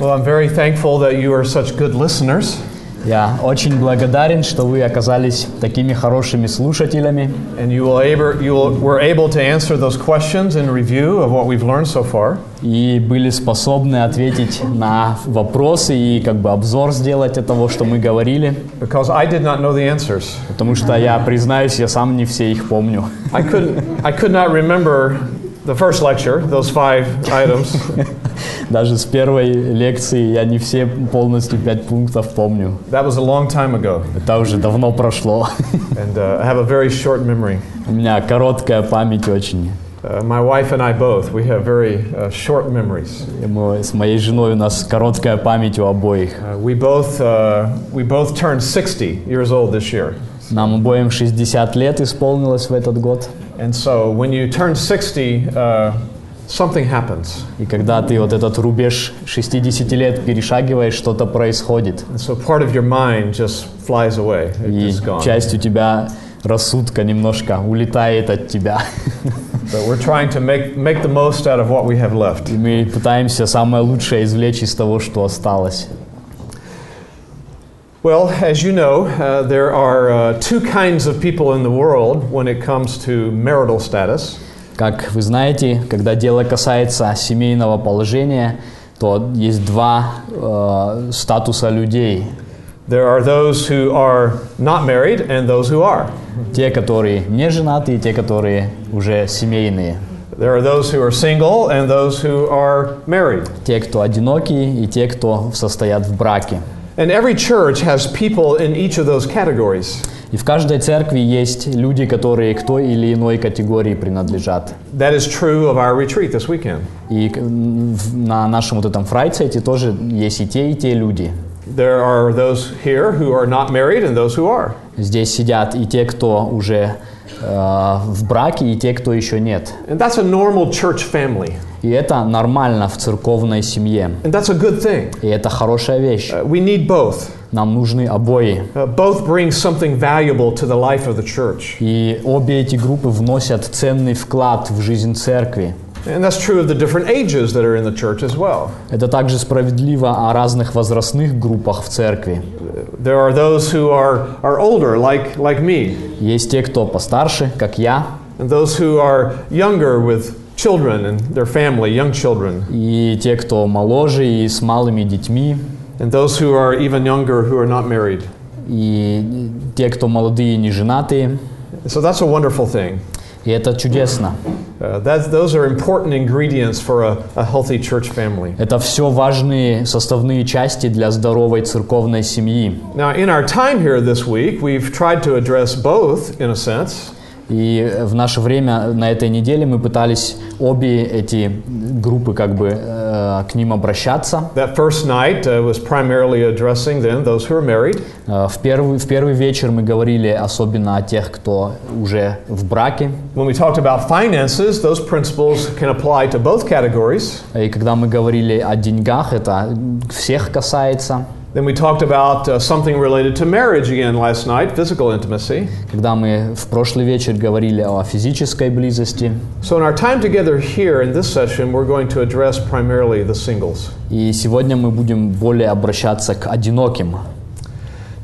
Well, I'm very thankful that you are such good listeners. Я очень благодарен, что вы оказались такими хорошими слушателями, And you, will able, you will, were able to answer those questions in review of what we've learned so far. и были способны ответить на вопросы и как бы обзор сделать от того, что мы говорили, Because I did not know the answers. потому что я признаюсь, я сам не все их помню. I couldn't. I could not remember the first lecture, those five items. Даже с первой лекции я не все полностью пять пунктов помню. That was a long time ago, Это уже давно прошло. and uh, I have a very short memory. У меня короткая память очень. Uh, my wife and I both, we have very uh, short memories. С моей женой у нас короткая память у обоих. Uh, we both uh, we both turned 60 years old this year, Нам обоим 60 лет исполнилось в этот год. and so when you turn 60, uh, something happens. И когда ты вот этот рубеж 60 лет перешагиваешь, что-то происходит. And so part of your mind just flies away. It И is gone. часть у тебя рассудка немножко улетает от тебя. But we're trying to make make the most out of what we have left. И мы пытаемся самое лучшее извлечь из того, что осталось. Well, as you know, uh, there are uh, two kinds of people in the world when it comes to marital status. Как вы знаете, когда дело касается семейного положения, то есть два э, статуса людей. There are those who are not married and those who are. Те, которые не женаты, и те, которые уже семейные. There are those who are single and those who are married. Те, кто одинокие, и те, кто состоят в браке. And every church has people in each of those categories. И в каждой церкви есть люди, которые к той или иной категории принадлежат. That is true of our retreat this weekend. И к- м, в- на нашем вот этом фрайцете тоже есть и те, и те люди. There are those here who are not married and those who are. Здесь сидят и те, кто уже э, в браке, и те, кто еще нет. And that's a normal church family. И это нормально в церковной семье. And that's a good thing. И это хорошая вещь. Uh, we need both. Нам нужны обои. Uh, both bring something valuable to the life of the church. И обе эти группы вносят ценный вклад в жизнь церкви. And that's true of the different ages that are in the church as well. Это также справедливо о разных возрастных группах в церкви. There are those who are, are older, like, like me, Есть те, кто постарше, как я, and those who are younger with children and their family, young children, и те, кто моложе и с малыми детьми, and those who are even younger who are not married. и те, кто молодые и не женатые. So that's a wonderful thing. И это чудесно. Uh, that's, those are important ingredients for a, a healthy church family. Это все важные составные части для здоровой церковной семьи. Now, in our time here this week, we've tried to address both, in a sense. И в наше время на этой неделе мы пытались обе эти группы как бы э, к ним обращаться. That first night uh, was primarily addressing then those who are married. Э, в, первый, в первый вечер мы говорили особенно о тех, кто уже в браке. When we talked about finances, those principles can apply to both categories. И когда мы говорили о деньгах, это всех касается. Then we talked about uh, something related to marriage again last night, physical intimacy. Когда мы в прошлый вечер говорили о физической близости. So, in our time together here in this session, we're going to address primarily the singles. И сегодня мы будем более обращаться к одиноким.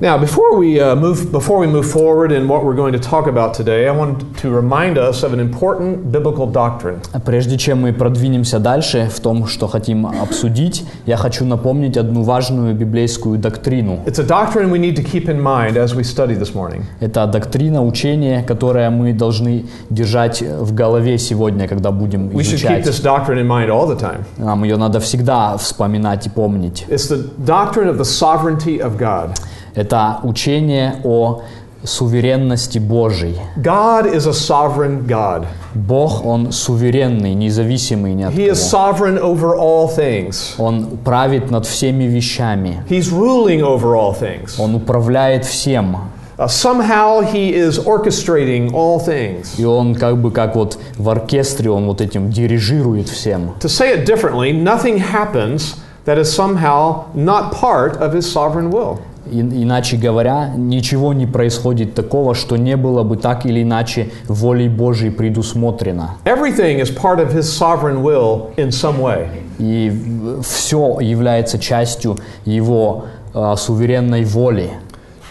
Now, before we, uh, move, before we move forward in what we're going to talk about today, I want to remind us of an important biblical doctrine. Прежде чем мы продвинемся дальше в том, что хотим обсудить, я хочу напомнить одну важную библейскую доктрину. It's a doctrine we need to keep in mind as we study this morning. Это доктрина, учение, которое мы должны держать в голове сегодня, когда будем We should keep изучать. this doctrine in mind all the time. Нам ее надо всегда вспоминать и помнить. It's the doctrine of the sovereignty of God. Это учение о суверенности Божьей. God is a sovereign God. Бог, Он суверенный, независимый ни от He is кого. sovereign over all things. Он правит над всеми вещами. He's ruling over all things. Он управляет всем. Uh, somehow he is orchestrating all things. И он как бы как вот в оркестре, он вот этим дирижирует всем. To say it differently, nothing happens that is somehow not part of his sovereign will. И- иначе говоря, ничего не происходит такого, что не было бы так или иначе волей Божьей предусмотрено. Everything is part of His sovereign will in some way. И все является частью Его э, суверенной воли.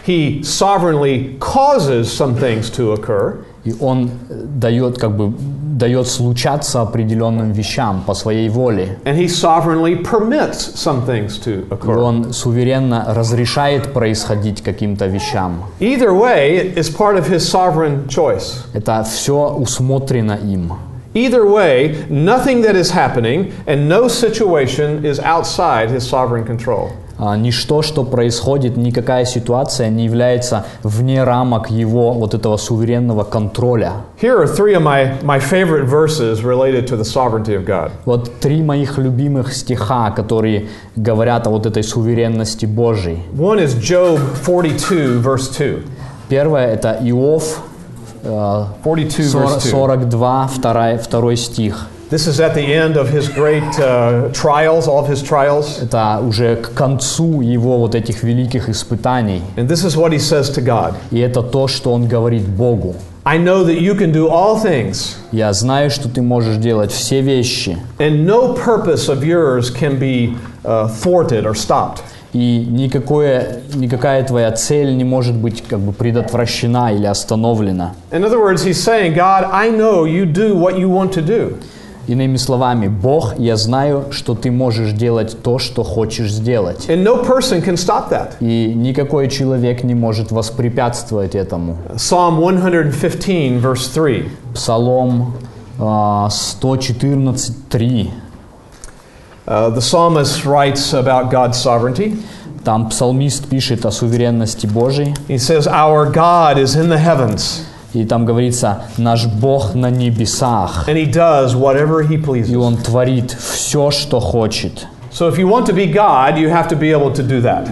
He sovereignly causes some things to occur, И Он э, дает, как бы, дает случаться определенным вещам по своей воле. and He sovereignly permits some things to И occur. Он суверенно разрешает происходить каким-то вещам. Either way is part of His sovereign choice. Это все усмотрено им. Either way, nothing that is happening and no situation is outside His sovereign control. А, Ничто, что происходит, никакая ситуация не является вне рамок его вот этого суверенного контроля. Here are three of my, my favorite verses related to the sovereignty of God. Вот три моих любимых стиха, которые говорят о вот этой суверенности Божьей. One is Job 42, verse 2. Первое это Иов э, 42, 40 verse 2. 42, второй, второй стих. This is at the end of his great uh, trials, all of his trials. Это уже к концу его вот этих великих испытаний. And this is what he says to God И это то, что он говорит Богу. I know that you can do all things, Я знаю, что ты можешь делать все вещи, and no purpose of yours can be uh, thwarted or stopped. и никакое, никакая твоя цель не может быть как бы предотвращена или остановлена. In other words, he's saying, God, I know you do what you want to do. Иными словами, Бог, я знаю, что ты можешь делать то, что хочешь сделать. And no person can stop that. И никакой человек не может воспрепятствовать этому. Psalm 115, verse 3. Псалом а, 114.3. Uh, the psalmist writes about God's sovereignty. Там псалмист пишет о суверенности Божьей. He says, Our God is in the heavens, И там говорится, наш Бог на небесах. and he does whatever he И pleases. Он творит все, что хочет. So if you want to be God, you have to be able to do that.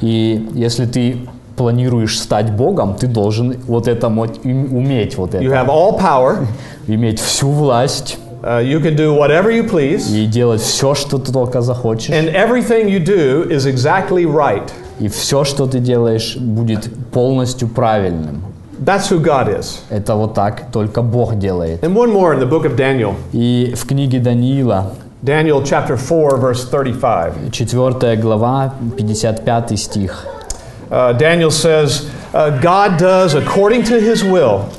И если ты планируешь стать Богом, ты должен вот это уметь вот You это. have all power. Иметь всю власть Uh, you can do whatever you please. и делать все, что ты только захочешь. And everything you do is exactly right. И все, что ты делаешь, будет полностью правильным. That's who God is. Это вот так только Бог делает. And one more in the book of Daniel. И в книге Даниила, Daniel chapter 4, verse 35. 4 глава, 55 стих. Uh, Daniel says, uh, God does according to his will.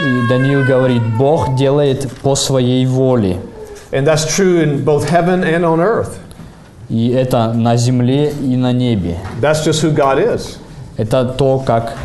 И Даниил говорит, Бог делает по своей воле. And that's true in both heaven and on earth. И это на земле и на небе. That's just who God is. Это то, как,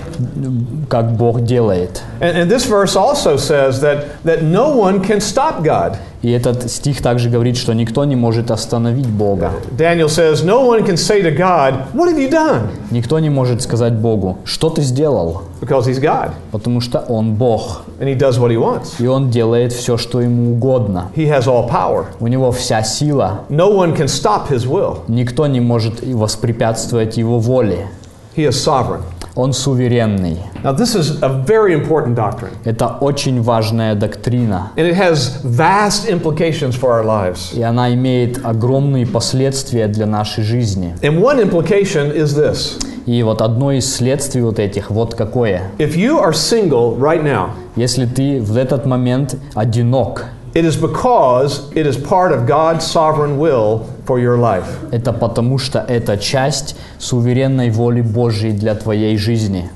как Бог делает. And, and this verse also says that, that no one can stop God. И этот стих также говорит, что никто не может остановить Бога. Daniel says, No one can say to God, What have you done? Никто не может сказать Богу, что ты сделал, Because he's God потому что Он Бог. and he does what he wants. И Он делает все, что Ему угодно. He has all power. У Него вся сила. No one can stop his will. Никто не может воспрепятствовать Его воле. He is sovereign. Он суверенный. Now, this is a very important doctrine, Это очень важная доктрина. and it has vast implications for our lives. И она имеет огромные последствия для нашей жизни. And one implication is this И вот одно из следствий вот этих, вот какое. if you are single right now, Если ты в этот момент одинок, it is because it is part of God's sovereign will for your life. это потому что это часть суверенной воли Божьей для твоей жизни.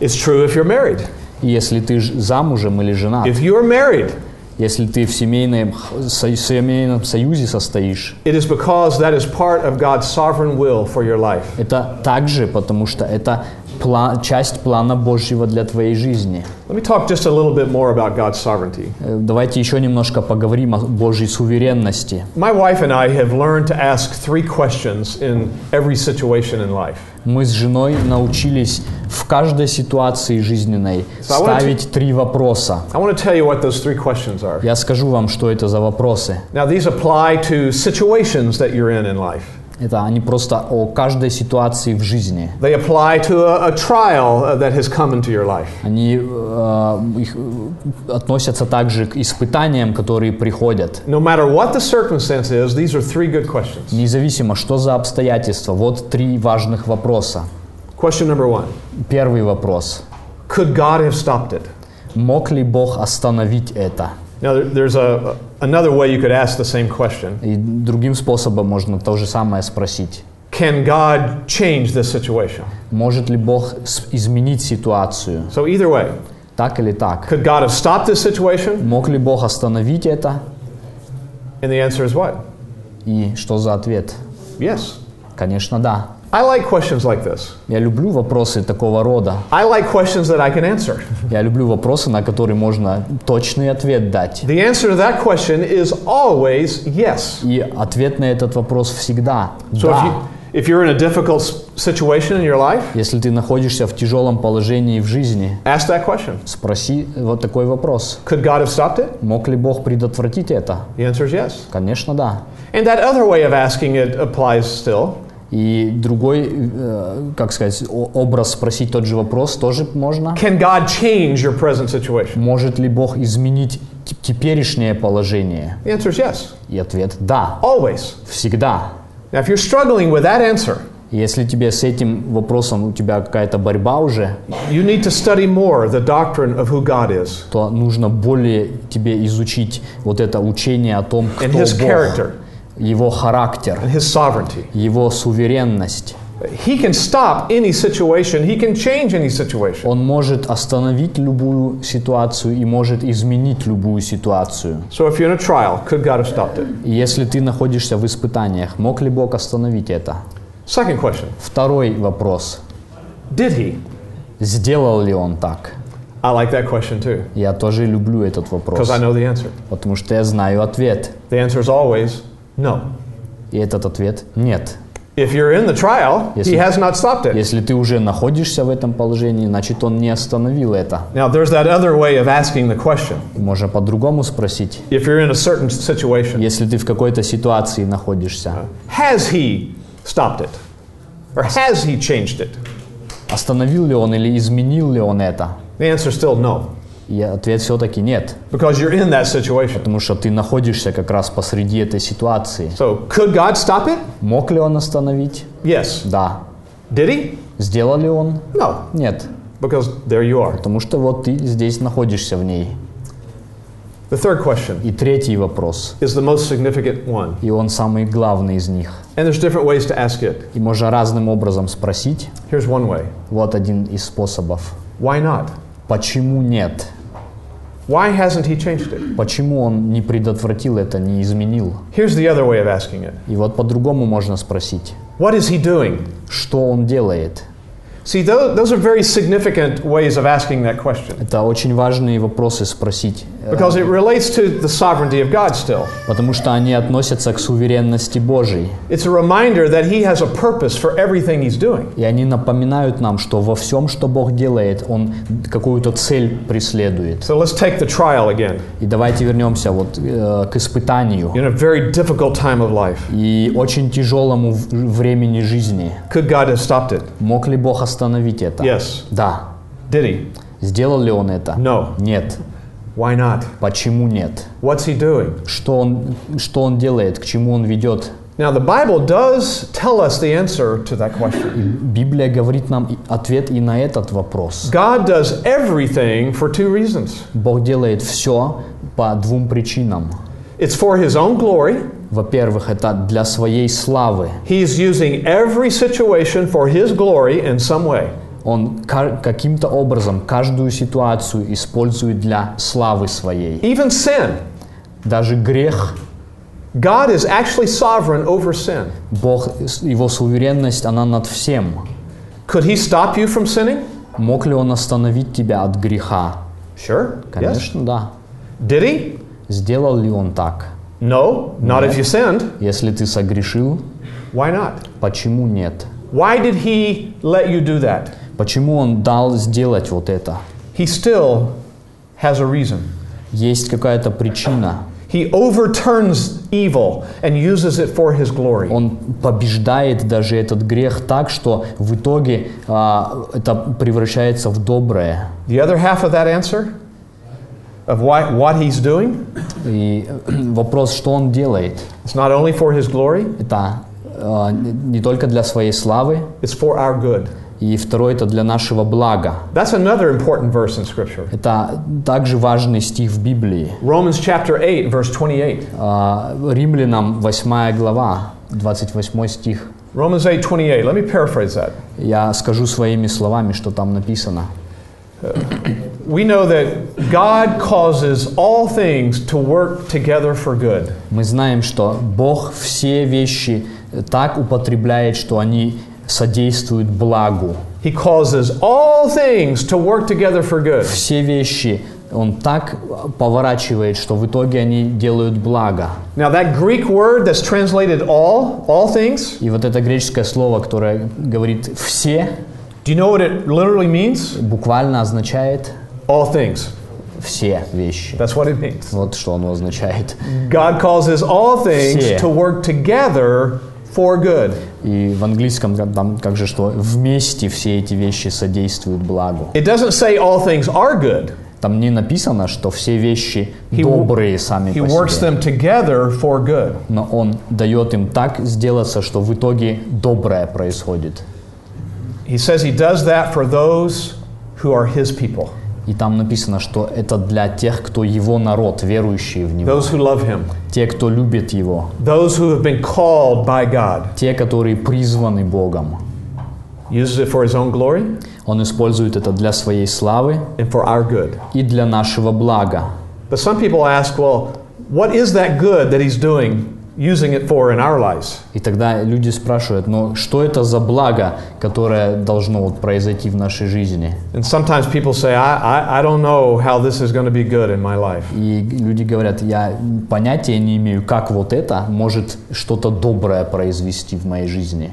It's true if you're married. И если ты ж- замужем или женат, If you are married, если ты в семейном, х- со- семейном союзе состоишь, it is because that is part of God's sovereign will for your life. это также потому что это пла- часть плана Божьего для твоей жизни. Let me talk just a little bit more about God's sovereignty. Э, Давайте еще немножко поговорим о Божьей суверенности. My wife and I have learned to ask three questions in every situation in life. Мы с женой научились в каждой ситуации жизненной So to- ставить три вопроса. I want to tell you what those three questions are. Я скажу вам, что это за вопросы. Now, these apply to situations that you're in in life. Это они просто о каждой ситуации в жизни. They apply to a, a trial uh, that has come into your life. Они э, их, э, относятся также к испытаниям, которые приходят. No matter what the circumstance is, these are three good questions. Независимо, что за обстоятельства. Вот три важных вопроса. Question number one Первый вопрос. Could God have stopped it? Мог ли Бог остановить это? Now, there- there's a, another way you could ask the same question И другим способом можно то же самое спросить. Can God change this situation? Может ли Бог изменить ситуацию? So, either way, Так или так? could God have stopped this situation? Мог ли Бог остановить это? And the answer is what? И что за ответ? Yes. Конечно, да. I like questions like this. Я люблю вопросы такого рода. I like questions that I can answer. Я люблю вопросы, на которые можно точный ответ дать. The answer to that question is always yes. И ответ на этот вопрос всегда So if, да. you, if you're in a difficult situation in your life, Если ты находишься в тяжелом положении в жизни, ask that question. спроси вот такой вопрос. Could God have stopped it? Мог ли Бог предотвратить это? The answer is yes. Конечно, да. And that other way of asking it applies still. И другой, э, как сказать, образ спросить тот же вопрос тоже можно. Can God change your present situation? Может ли Бог изменить те- теперешнее положение? The answer is yes. И ответ – да, Always. всегда. Now, if you're struggling with that answer, Если тебе с этим вопросом у тебя какая-то борьба уже, you need to study more the doctrine of who God is то нужно более тебе изучить вот это учение о том, кто and His Бог, character его характер, and His sovereignty. его суверенность. He can stop any situation, He can change any situation. Он может остановить любую ситуацию и может изменить любую ситуацию. So, if you're in a trial, could God have stopped it? Если ты находишься в испытаниях, мог ли Бог остановить это? Second question Второй вопрос. Did He? Сделал ли Он так? I like that question too, Я тоже люблю этот вопрос, because I know the answer. потому что я знаю ответ. The answer is always no. И этот ответ – нет. If you're in the trial, Yes, He has not stopped it. Если ты уже находишься в этом положении, значит, Он не остановил это. Now, there's that other way of asking the question. Можно по-другому спросить. If you're in a certain situation, Если ты в какой-то ситуации находишься, has He stopped it? Or has He changed it? остановил ли Он или изменил ли Он это? The answer is still no, И ответ все-таки нет, because you're in that situation. потому что ты находишься как раз посреди этой ситуации. So, could God stop it? Мог ли Он остановить? Yes. Да. Did He? Сделал ли Он? No, Нет. because there you are. Потому что вот ты здесь находишься в ней. The third question И третий вопрос. is the most significant one, И он самый главный из них. and there's different ways to ask it. И можно разным образом спросить. Here's one way Вот один из способов. Why not? Почему нет? Why hasn't He changed it? Почему он не предотвратил это, не изменил? Here's the other way of asking it И вот по-другому можно спросить. What is He doing? Что он делает? See, those, those are very significant ways of asking that question Это очень важные вопросы спросить. Because it relates to the sovereignty of God still. Потому что они относятся к суверенности Божьей. It's a reminder that He has a purpose for everything He's doing. И они напоминают нам, что во всем, что Бог делает, Он какую-то цель преследует. So let's take the trial again. И давайте вернемся вот э, к испытанию In a very difficult time of life, и очень тяжелому времени жизни. could God have stopped it? Мог ли Бог остановить это? Yes. Да. Did He? Сделал ли Он это? No. Нет. Why not? Почему нет? What's He doing? Что он, что он делает, к чему он ведет? Now, the Bible does tell us the answer to that question. Библия говорит нам и- ответ и на этот вопрос. God does everything for two reasons Бог делает все по двум причинам. it's for His own glory, Во-первых, это для своей славы. He's using every situation for His glory in some way. Он ка- каким-то образом каждую ситуацию использует для славы своей. Even sin. Даже грех, God is actually sovereign over sin. Бог, его суверенность, она над всем. Could He stop you from sinning? Мог ли он остановить тебя от греха? Sure. Yes. Конечно, да. Did He? Сделал ли он так? No, not if you sinned. Если ты согрешил, Why not? почему нет? Why did He let you do that? Почему он дал сделать вот это? He still has a reason. Есть какая-то причина. He overturns evil and uses it for His glory. Он побеждает даже этот грех так, что в итоге а, это превращается в доброе. The other half of that answer, of why, what He's doing, И вопрос, что он делает, it's not only for His glory, это а, не только для своей славы, it's for our good. И второе это для нашего блага. That's another important verse in Scripture. Это также важный стих в Библии. Romans chapter 8, verse 28. А, Римлянам 8 глава, 28 стих. Romans 8, 28. Let me paraphrase that. Я скажу своими словами, что там написано. We know that God causes all things to work together for good. Мы знаем, что Бог все вещи так употребляет, что они содействуют благу. He causes all things to work together for good. Все вещи Он так поворачивает, что в итоге они делают благо. Now, that Greek word that's translated all, all things, И вот это греческое слово, которое говорит «все», do you know what it literally means? буквально означает All things. «все вещи». That's what it means. Вот что оно означает. God causes all things Все. to work together for good. И в английском там как же что вместе все эти вещи содействуют благу. It doesn't say all things are good. Там не написано, что все вещи He- добрые сами He по works себе. them together for good. Но Он дает им так сделаться, что в итоге доброе происходит. He says he does that for those who are his people, И там написано, что это для тех, кто Его народ, верующие в Него. those who love him, Те, кто любит Его. those who have been called by God. Те, которые призваны Богом. Uses it for his own glory Он использует это для своей славы and for our good. и для нашего блага. But some people ask, well, what is that good that he's doing, using it for in our lives? И тогда люди спрашивают, ну что это за благо, которое должно вот произойти в нашей жизни? And sometimes people say, I, I, I don't know how this is going to be good in my life. И люди говорят, я понятия не имею, как вот это может что-то доброе произвести в моей жизни.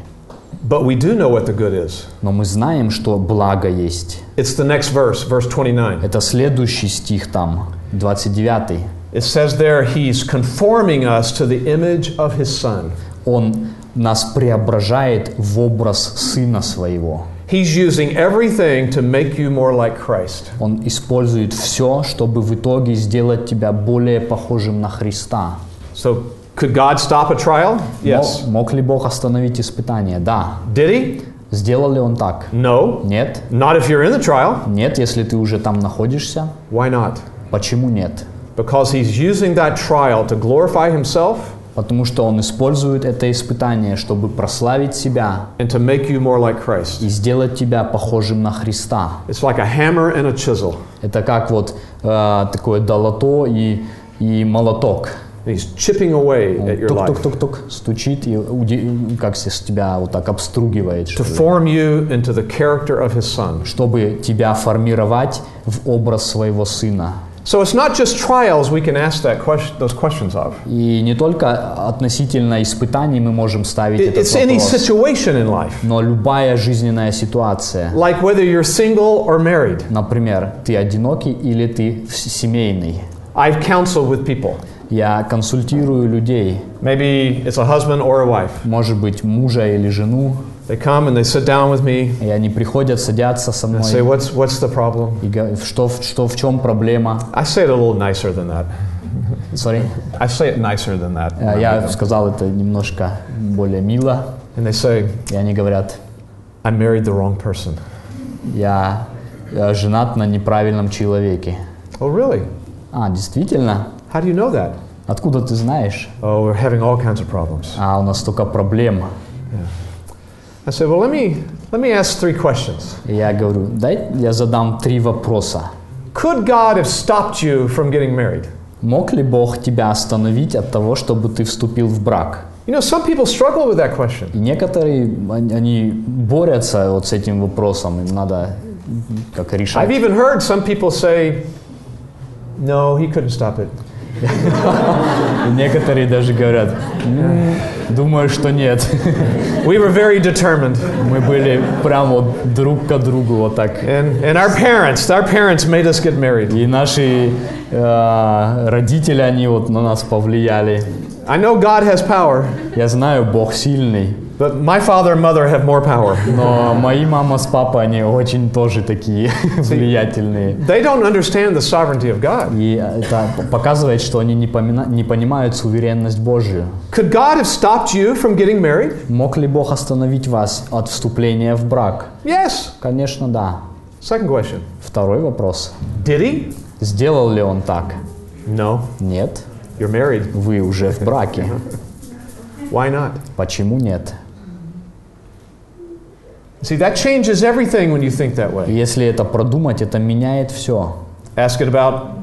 But we do know what the good is. Но мы знаем, что благо есть. It's the next verse, verse 29. Это следующий стих там, 29. It says there, He's conforming us to the image of His Son. Он нас преображает в образ Сына Своего. He's using everything to make you more like Christ. Он использует все, чтобы в итоге сделать тебя более похожим на Христа. So, could God stop a trial? Yes. Мог, ли Бог остановить испытание? Да. Did He? Сделал ли Он так? No. Нет. Not if you're in the trial. Нет, если ты уже там находишься. Why not? Почему нет? Because He's using that trial to glorify Himself Потому что Он использует это испытание, чтобы прославить себя and to make you more like Christ. и сделать тебя похожим на Христа. It's like a hammer and a chisel. Это как вот э, такое долото и, и молоток. And He's chipping away at your life Тук-тук-тук-тук стучит и как с тебя вот так обстругивает, to form you into the character of His Son. чтобы тебя формировать в образ своего сына. So it's not just trials we can ask that question, those questions of. И не только относительно испытаний мы можем ставить It- этот It's any вопрос, situation in life, но любая жизненная ситуация, like whether you're single or married. например, ты одинокий или ты семейный. I've counseled with people. Я консультирую людей, Maybe it's a husband or a wife. может быть, мужа или жену, They come and they sit down with me и они приходят, садятся со and say, мной, "What's what's the problem?" и говорят, что, что в чем проблема. I say it a little nicer than that. Sorry. I say it nicer than that. Э, Я сказал это немножко более мило, And they say, и они говорят, "I married the wrong person." я э, женат на неправильном человеке. Oh, really? А, действительно? How do you know that? Откуда ты знаешь? Oh, we're having all kinds of problems. А, у нас столько проблем. I said, "Well, let me let me ask three questions. И я говорю, дай я задам три вопроса. Could God have stopped you from getting married?" Мог ли Бог тебя остановить от того, чтобы ты вступил в брак? You know, some people struggle with that question. И некоторые, они- они борются вот с этим вопросом, им надо м, как решать. I've even heard some people say, "No, he couldn't stop it." Некоторые даже говорят, «М, думаю, что нет. We were very determined, Мы были прям вот друг к другу вот так. and and our parents, our parents made us get married. И наши э, родители, они вот на нас повлияли. I know God has power, Я знаю, Бог сильный, but my father and mother have more power. Но мои мама с папой, они очень тоже такие влиятельные. They don't understand the sovereignty of God. И это показывает, что они не, помина- не понимают суверенность Божью. Could God have stopped you from getting married? Мог ли Бог остановить вас от вступления в брак? Yes. Конечно, да. Second question Второй вопрос. Did he? Сделал ли он так? No. Нет. You're married. Вы уже в браке. Why not? Почему нет? See, that changes everything when you think that way. Если это продумать, это меняет все. Ask it about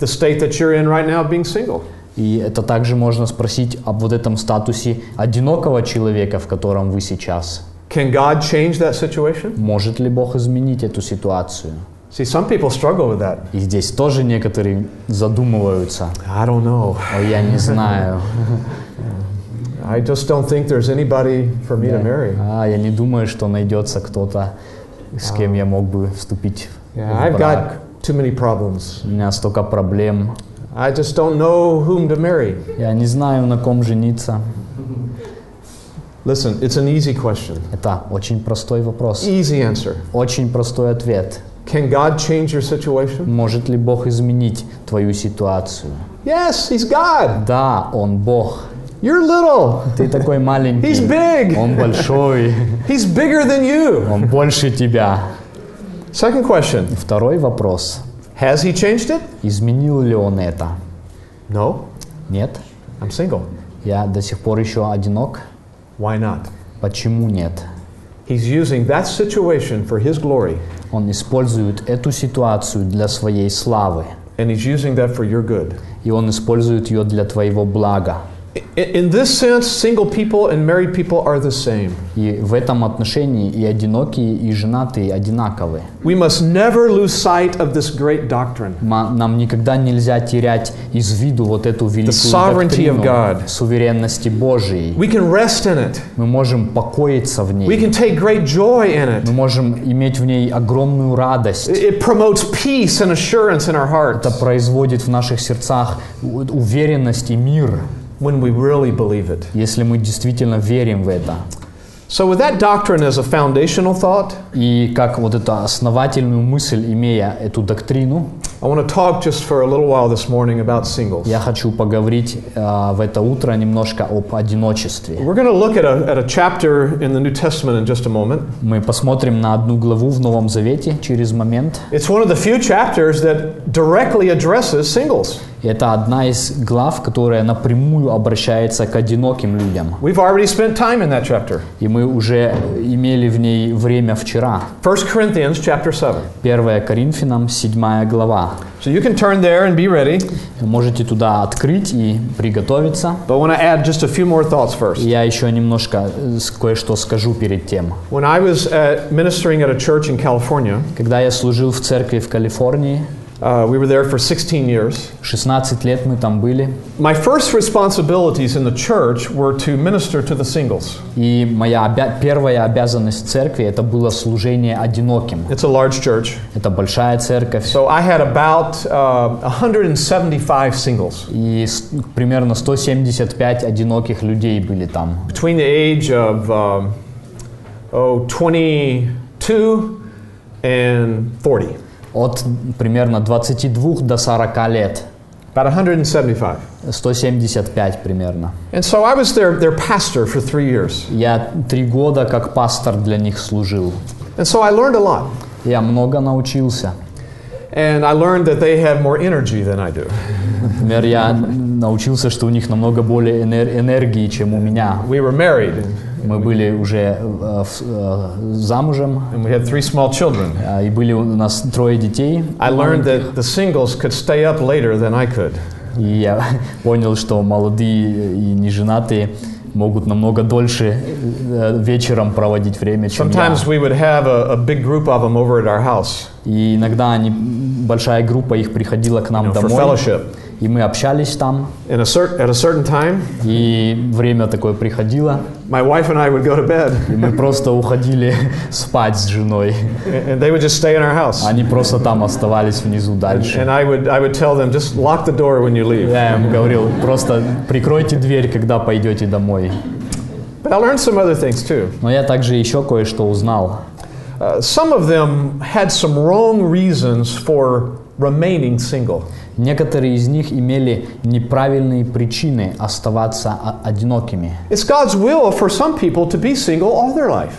the state that you're in right now being single. И это также можно спросить об вот этом статусе одинокого человека, в котором вы сейчас. Can God change that situation? Может ли Бог изменить эту ситуацию? See, some people struggle with that. И здесь тоже некоторые задумываются. I don't know. О, я не знаю. I just don't think there's anybody for me to marry. А, я не думаю, что найдется кто-то, с кем я мог бы вступить Yeah, в I've брак. got too many problems. У меня столько проблем. I just don't know whom to marry. Я не знаю, на ком жениться. Listen, it's an easy question. Это очень простой вопрос. Easy answer. Очень простой ответ. Can God change your situation? Может ли Бог изменить твою ситуацию? Yes, He's God. Да, Он Бог. You're little. Ты такой маленький. He's big. Он большой. He's bigger than you. Он больше тебя. Second question Второй вопрос. Has He changed it? Изменил ли Он это? No. Нет. I'm single. Я до сих пор еще одинок. Why not? Почему нет? He's using that situation for His glory, Он использует эту ситуацию для своей славы. and He's using that for your good. И Он использует ее для твоего блага. In this sense, single people and married people are the same. И в этом отношении и одинокие, и женатые одинаковы. We must never lose sight of this great doctrine. Нам никогда нельзя терять из виду вот эту великую sovereignty of God. суверенности Божией. We can rest in it. Мы можем покоиться в We ней. can take great joy in Мы it. можем иметь в ней огромную радость. It promotes peace and assurance in our Это hearts производит в наших сердцах уверенность и мир, when we really believe it. если мы действительно верим в это. So, with that doctrine as a foundational thought, И как вот эту основательную мысль, имея эту доктрину, I want to talk just for a little while this morning about singles. я хочу поговорить э, в это утро немножко об одиночестве. We're going to look at a, at a chapter in the New Testament in just a moment. Мы посмотрим на одну главу в Новом Завете через момент. It's one of the few chapters that directly addresses singles. Это одна из глав, которая напрямую обращается к одиноким людям. We've already spent time in that chapter. И мы уже имели в ней время вчера. 1 Corinthians chapter 7. 1 Коринфянам, 7 глава. So you can turn there and be ready. Можете туда открыть и приготовиться. But I want to add just a few more thoughts first. Я еще немножко э, кое-что скажу перед тем. When I was uh, ministering at a church in California, Когда я служил в церкви в Калифорнии, uh, we were there for 16 years. 16 лет мы там были, My first responsibilities in the church were to minister to the singles. и моя обя- первая обязанность в церкви это было служение одиноким. It's a large church. Это большая церковь, So I had about uh, 175 singles и с- примерно 175 одиноких людей были там. between the age of um, oh 22 and 40. От примерно 22 до 40 лет. About 175. 175 примерно. And so I was their, their pastor for three years. Я три года как пастор для них служил. And so I learned a lot. Я много научился. And I learned that they have more energy than I do. Например, я научился, что у них намного более энер- энергии, чем у меня. We were married Мы были уже э, э, замужем, and we had three small children. э, и были у нас трое детей. I learned that the singles could stay up later than I could. И я понял, что молодые и неженатые могут намного дольше э, вечером проводить время, чем я. Sometimes we would have a, a big group of them over at our house И иногда они, большая группа их приходила к you нам know, for домой, fellowship. И мы общались там, And a at a certain time, и время такое приходило, my wife and I would go to bed, и мы просто уходили спать с женой. and they would just stay in our house. Они просто там оставались внизу дальше. And I would, I would tell them, just lock the door when you leave. Я им говорил, просто прикройте дверь, когда пойдете домой. But I learned some other things too. Но я также еще кое-что узнал. Uh, some of them had some wrong reasons for remaining single. Некоторые из них имели неправильные причины оставаться одинокими. It's God's will for some people to be single all their life.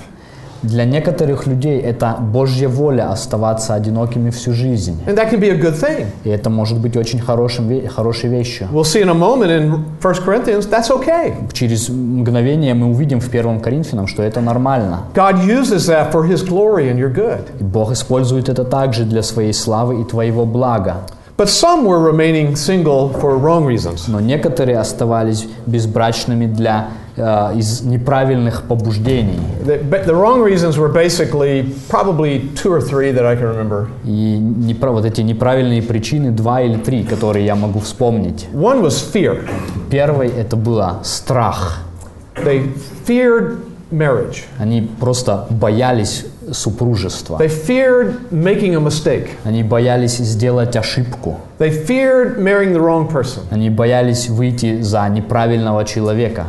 Для некоторых людей это Божья воля оставаться одинокими всю жизнь. And that can be a good thing. И это может быть очень хорошим, хорошей вещью. We'll see in a moment in 1 Corinthians, that's okay. Через мгновение мы увидим в 1 Коринфянам, что это нормально. God uses that for His glory and your good. И Бог использует это также для своей славы и твоего блага. But some were remaining single for wrong reasons. Но некоторые оставались безбрачными для, э, из неправильных побуждений. The, the wrong reasons were basically probably two or three that I can remember. И непра- вот эти неправильные причины, два или три, которые я могу вспомнить. One was fear. Первый это было страх. They feared marriage. Они просто боялись супружества. They feared making a mistake. Они боялись сделать ошибку. They feared marrying the wrong person. Они боялись выйти за неправильного человека.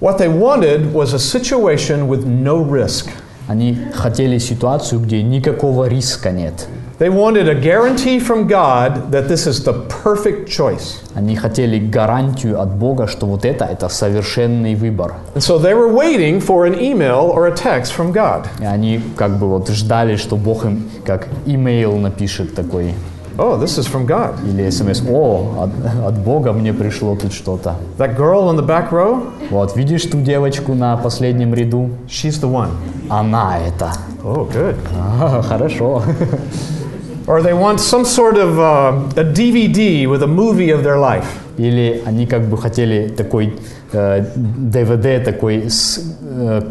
What they wanted was a situation with no risk. Они хотели ситуацию, где никакого риска нет. They wanted a guarantee from God that this is the perfect choice. Они хотели гарантию от Бога, что вот это – это совершенный выбор. And so they were waiting for an email or a text from God. И они как бы вот ждали, что Бог им как имейл напишет такой, Oh, this is from God. или смс, о, от, от Бога мне пришло тут что-то. That girl in the back row, Вот, видишь ту девочку на последнем ряду? she's the one. Она это. Oh, good. А, хорошо. Or they want some sort of uh, a DVD with a movie of their life. Или они как бы хотели такой э, DVD, такой с э,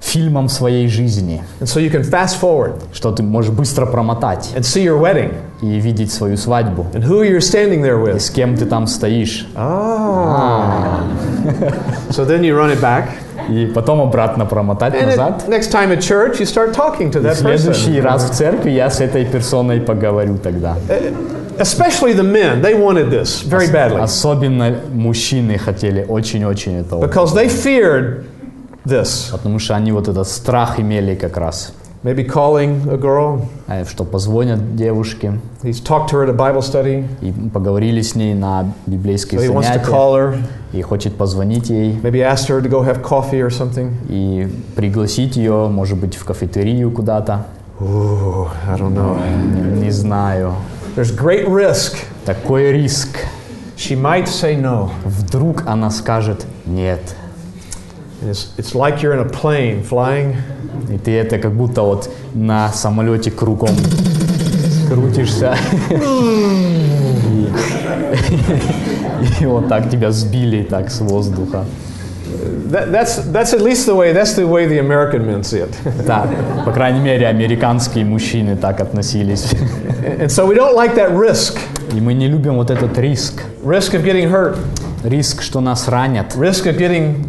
фильмом своей жизни, And so you can fast forward что ты можешь быстро промотать and see your wedding и видеть свою свадьбу. and who you're standing there И with. с кем ты там стоишь. Oh. so then you run it back. И потом обратно промотать And назад. next time at church, you start talking to И that следующий person. раз в церкви я с этой персоной поговорю тогда. Especially the men, they wanted this very badly Особенно мужчины хотели очень-очень этого. because they feared this. Потому что они вот этот страх имели как раз. Maybe calling a girl, Э, Что позвонят девушке he's talked to her at a Bible study, и поговорили с ней на библейских so he wants to call her, И хочет позвонить ей maybe ask her to go have coffee or something. и пригласить ее, может быть, в кафетерию куда-то. Ooh, I don't know. Не, не знаю. There's great risk. Такой риск. She might say no. Вдруг она скажет «нет». It's, it's like you're in a plane flying, И ты это как будто вот на самолете кругом крутишься. И, вот так тебя сбили так с воздуха. That, that's, that's at least the way, that's the way the American men see it. Так, по крайней мере, американские мужчины так относились. and so we don't like that risk. И мы не любим вот этот риск. Risk of getting hurt, Риск, что нас ранят, risk of getting,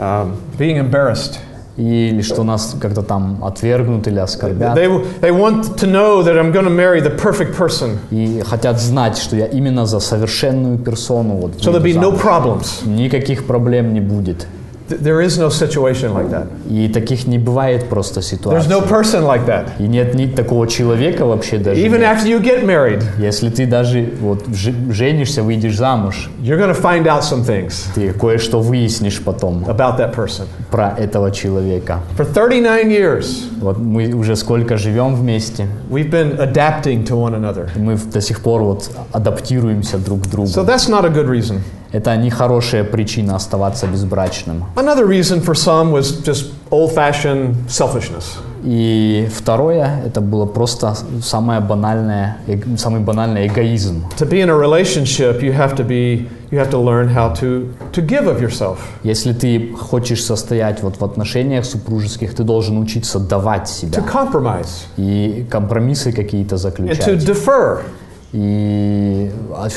um, being embarrassed. или что нас как-то там отвергнут или оскорбят. They, they want to know that I'm going to marry the perfect person. И хотят знать, что я именно за совершенную персону вот So there'll be no problems. Никаких проблем не будет. Th- There is no situation like that. И таких не бывает просто There's ситуаций. no person like that. И нет ни такого человека вообще даже. Even нет. after you get married, Если ты даже вот ж- женишься, выйдешь замуж, you're going to find out some things ты кое-что выяснишь потом about that person. про этого человека. For 39 years, Вот мы уже сколько живем вместе, we've been adapting to one another. мы в- до сих пор вот адаптируемся друг к другу. So that's not a good reason. Это не хорошая причина оставаться безбрачным. Another reason for some was just old fashioned selfishness. И второе, это было просто самое банальное, самый банальный эгоизм. To be in a relationship, you have to be you have to learn how to to give of yourself. Если ты хочешь состоять вот в отношениях супружеских, ты должен учиться давать To себя compromise и компромиссы какие-то and to заключать defer. И а,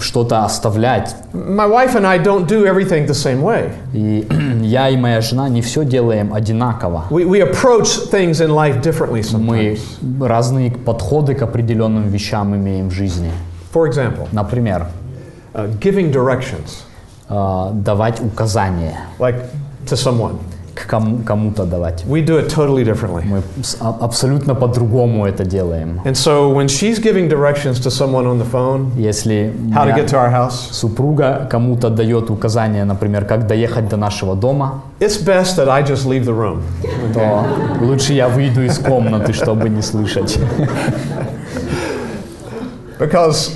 что-то оставлять. My wife and I don't do everything the same way. И я и моя жена не все делаем одинаково. We, we approach things in life differently Мы sometimes. разные подходы к определенным вещам имеем в жизни. For example, Например, uh, giving directions. а, давать указания, like to someone. К кому- кому-то давать. We do it totally differently. Мы а- абсолютно по-другому это делаем. And so when she's giving directions to someone on the phone, Если how to get to our house, супруга кому-то дает указания, например, как доехать до нашего дома, it's best that I just leave the room. то лучше я выйду из комнаты, чтобы не слышать. Because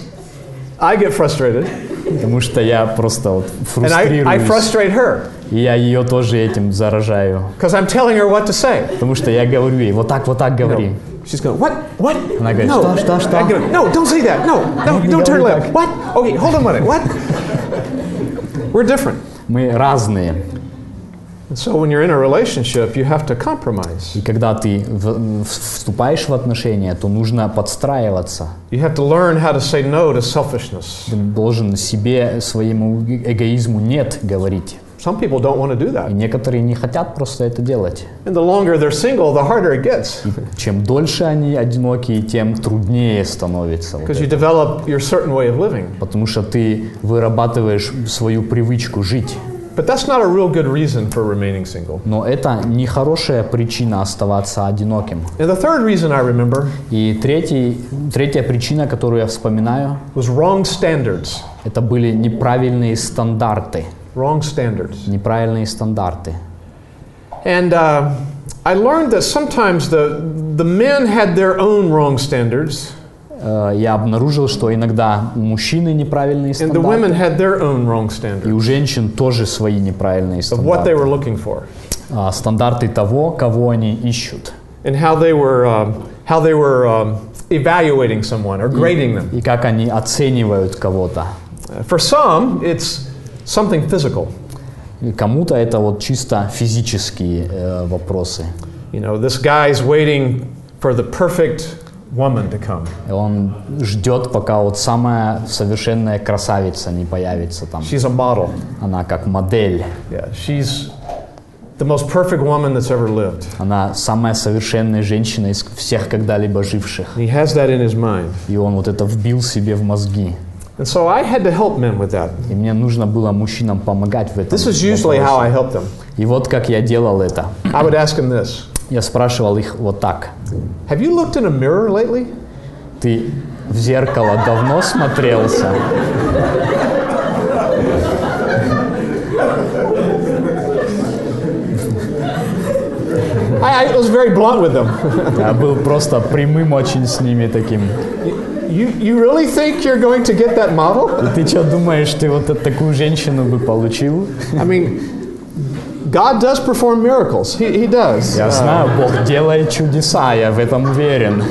I get frustrated Потому что я просто вот and I, I фрустрируюсь. frustrate her И я ее тоже этим заражаю. because I'm telling her what to say. Потому что я говорю ей, вот так, вот так говори. She's going, what? What? Она говорит, no. что, что, что? I go, no, don't say that. No, no, don't turn left. What? Okay, hold on a minute. What? We're different. Мы разные. And so when you're in a relationship, you have to compromise. И когда ты вступаешь в отношения, то нужно подстраиваться. You have to learn how to say no to selfishness. Ты должен себе, своему эгоизму «нет» говорить. Some people don't want to do И that. некоторые не хотят просто это делать. And the longer they're single, the harder it gets. Чем дольше они одинокие, тем труднее становится. вот Because you это. develop your certain way of living. Потому что ты вырабатываешь свою привычку жить. But that's not a real good reason for remaining single. Но это не хорошая причина оставаться одиноким. And the third reason I remember И третий, третья причина, которую я вспоминаю, was wrong standards. это были неправильные стандарты. Wrong standards. Неправильные стандарты. And uh, I learned that sometimes the, the men had their own wrong standards, Э, Я обнаружил, что иногда у мужчины неправильные and the women стандарты, had their own wrong и standards у женщин тоже свои неправильные of what they стандарты. were looking for А, Стандарты того, кого они ищут. and how they were, um, how they were um, evaluating someone or grading them. И как они оценивают кого-то. Uh, For some, it's something physical. Кому-то это вот чисто физические э, вопросы. You know, this guy's waiting for the perfect woman to come. И он ждет, пока вот самая совершенная красавица не появится там. She's a model. Она как модель. Yeah, she's the most perfect woman that's ever lived. Она самая совершенная женщина из всех когда-либо живших. He has that in his mind. И он вот это вбил себе в мозги. And so I had to help men with that. И мне нужно было мужчинам помогать в этом. This is usually how I вопросе. help them. И вот как я делал это. I would ask them this Я спрашивал их вот так. Have you looked in a mirror lately? Ты в зеркало давно смотрелся? I, I was very blunt with them. Я был просто прямым очень с ними таким. You, you really think you're going to get that model? И ты что думаешь, ты вот эту- такую женщину бы получил? I mean, God does perform miracles. He, he does. Я знаю, Бог делает чудеса, я в этом уверен.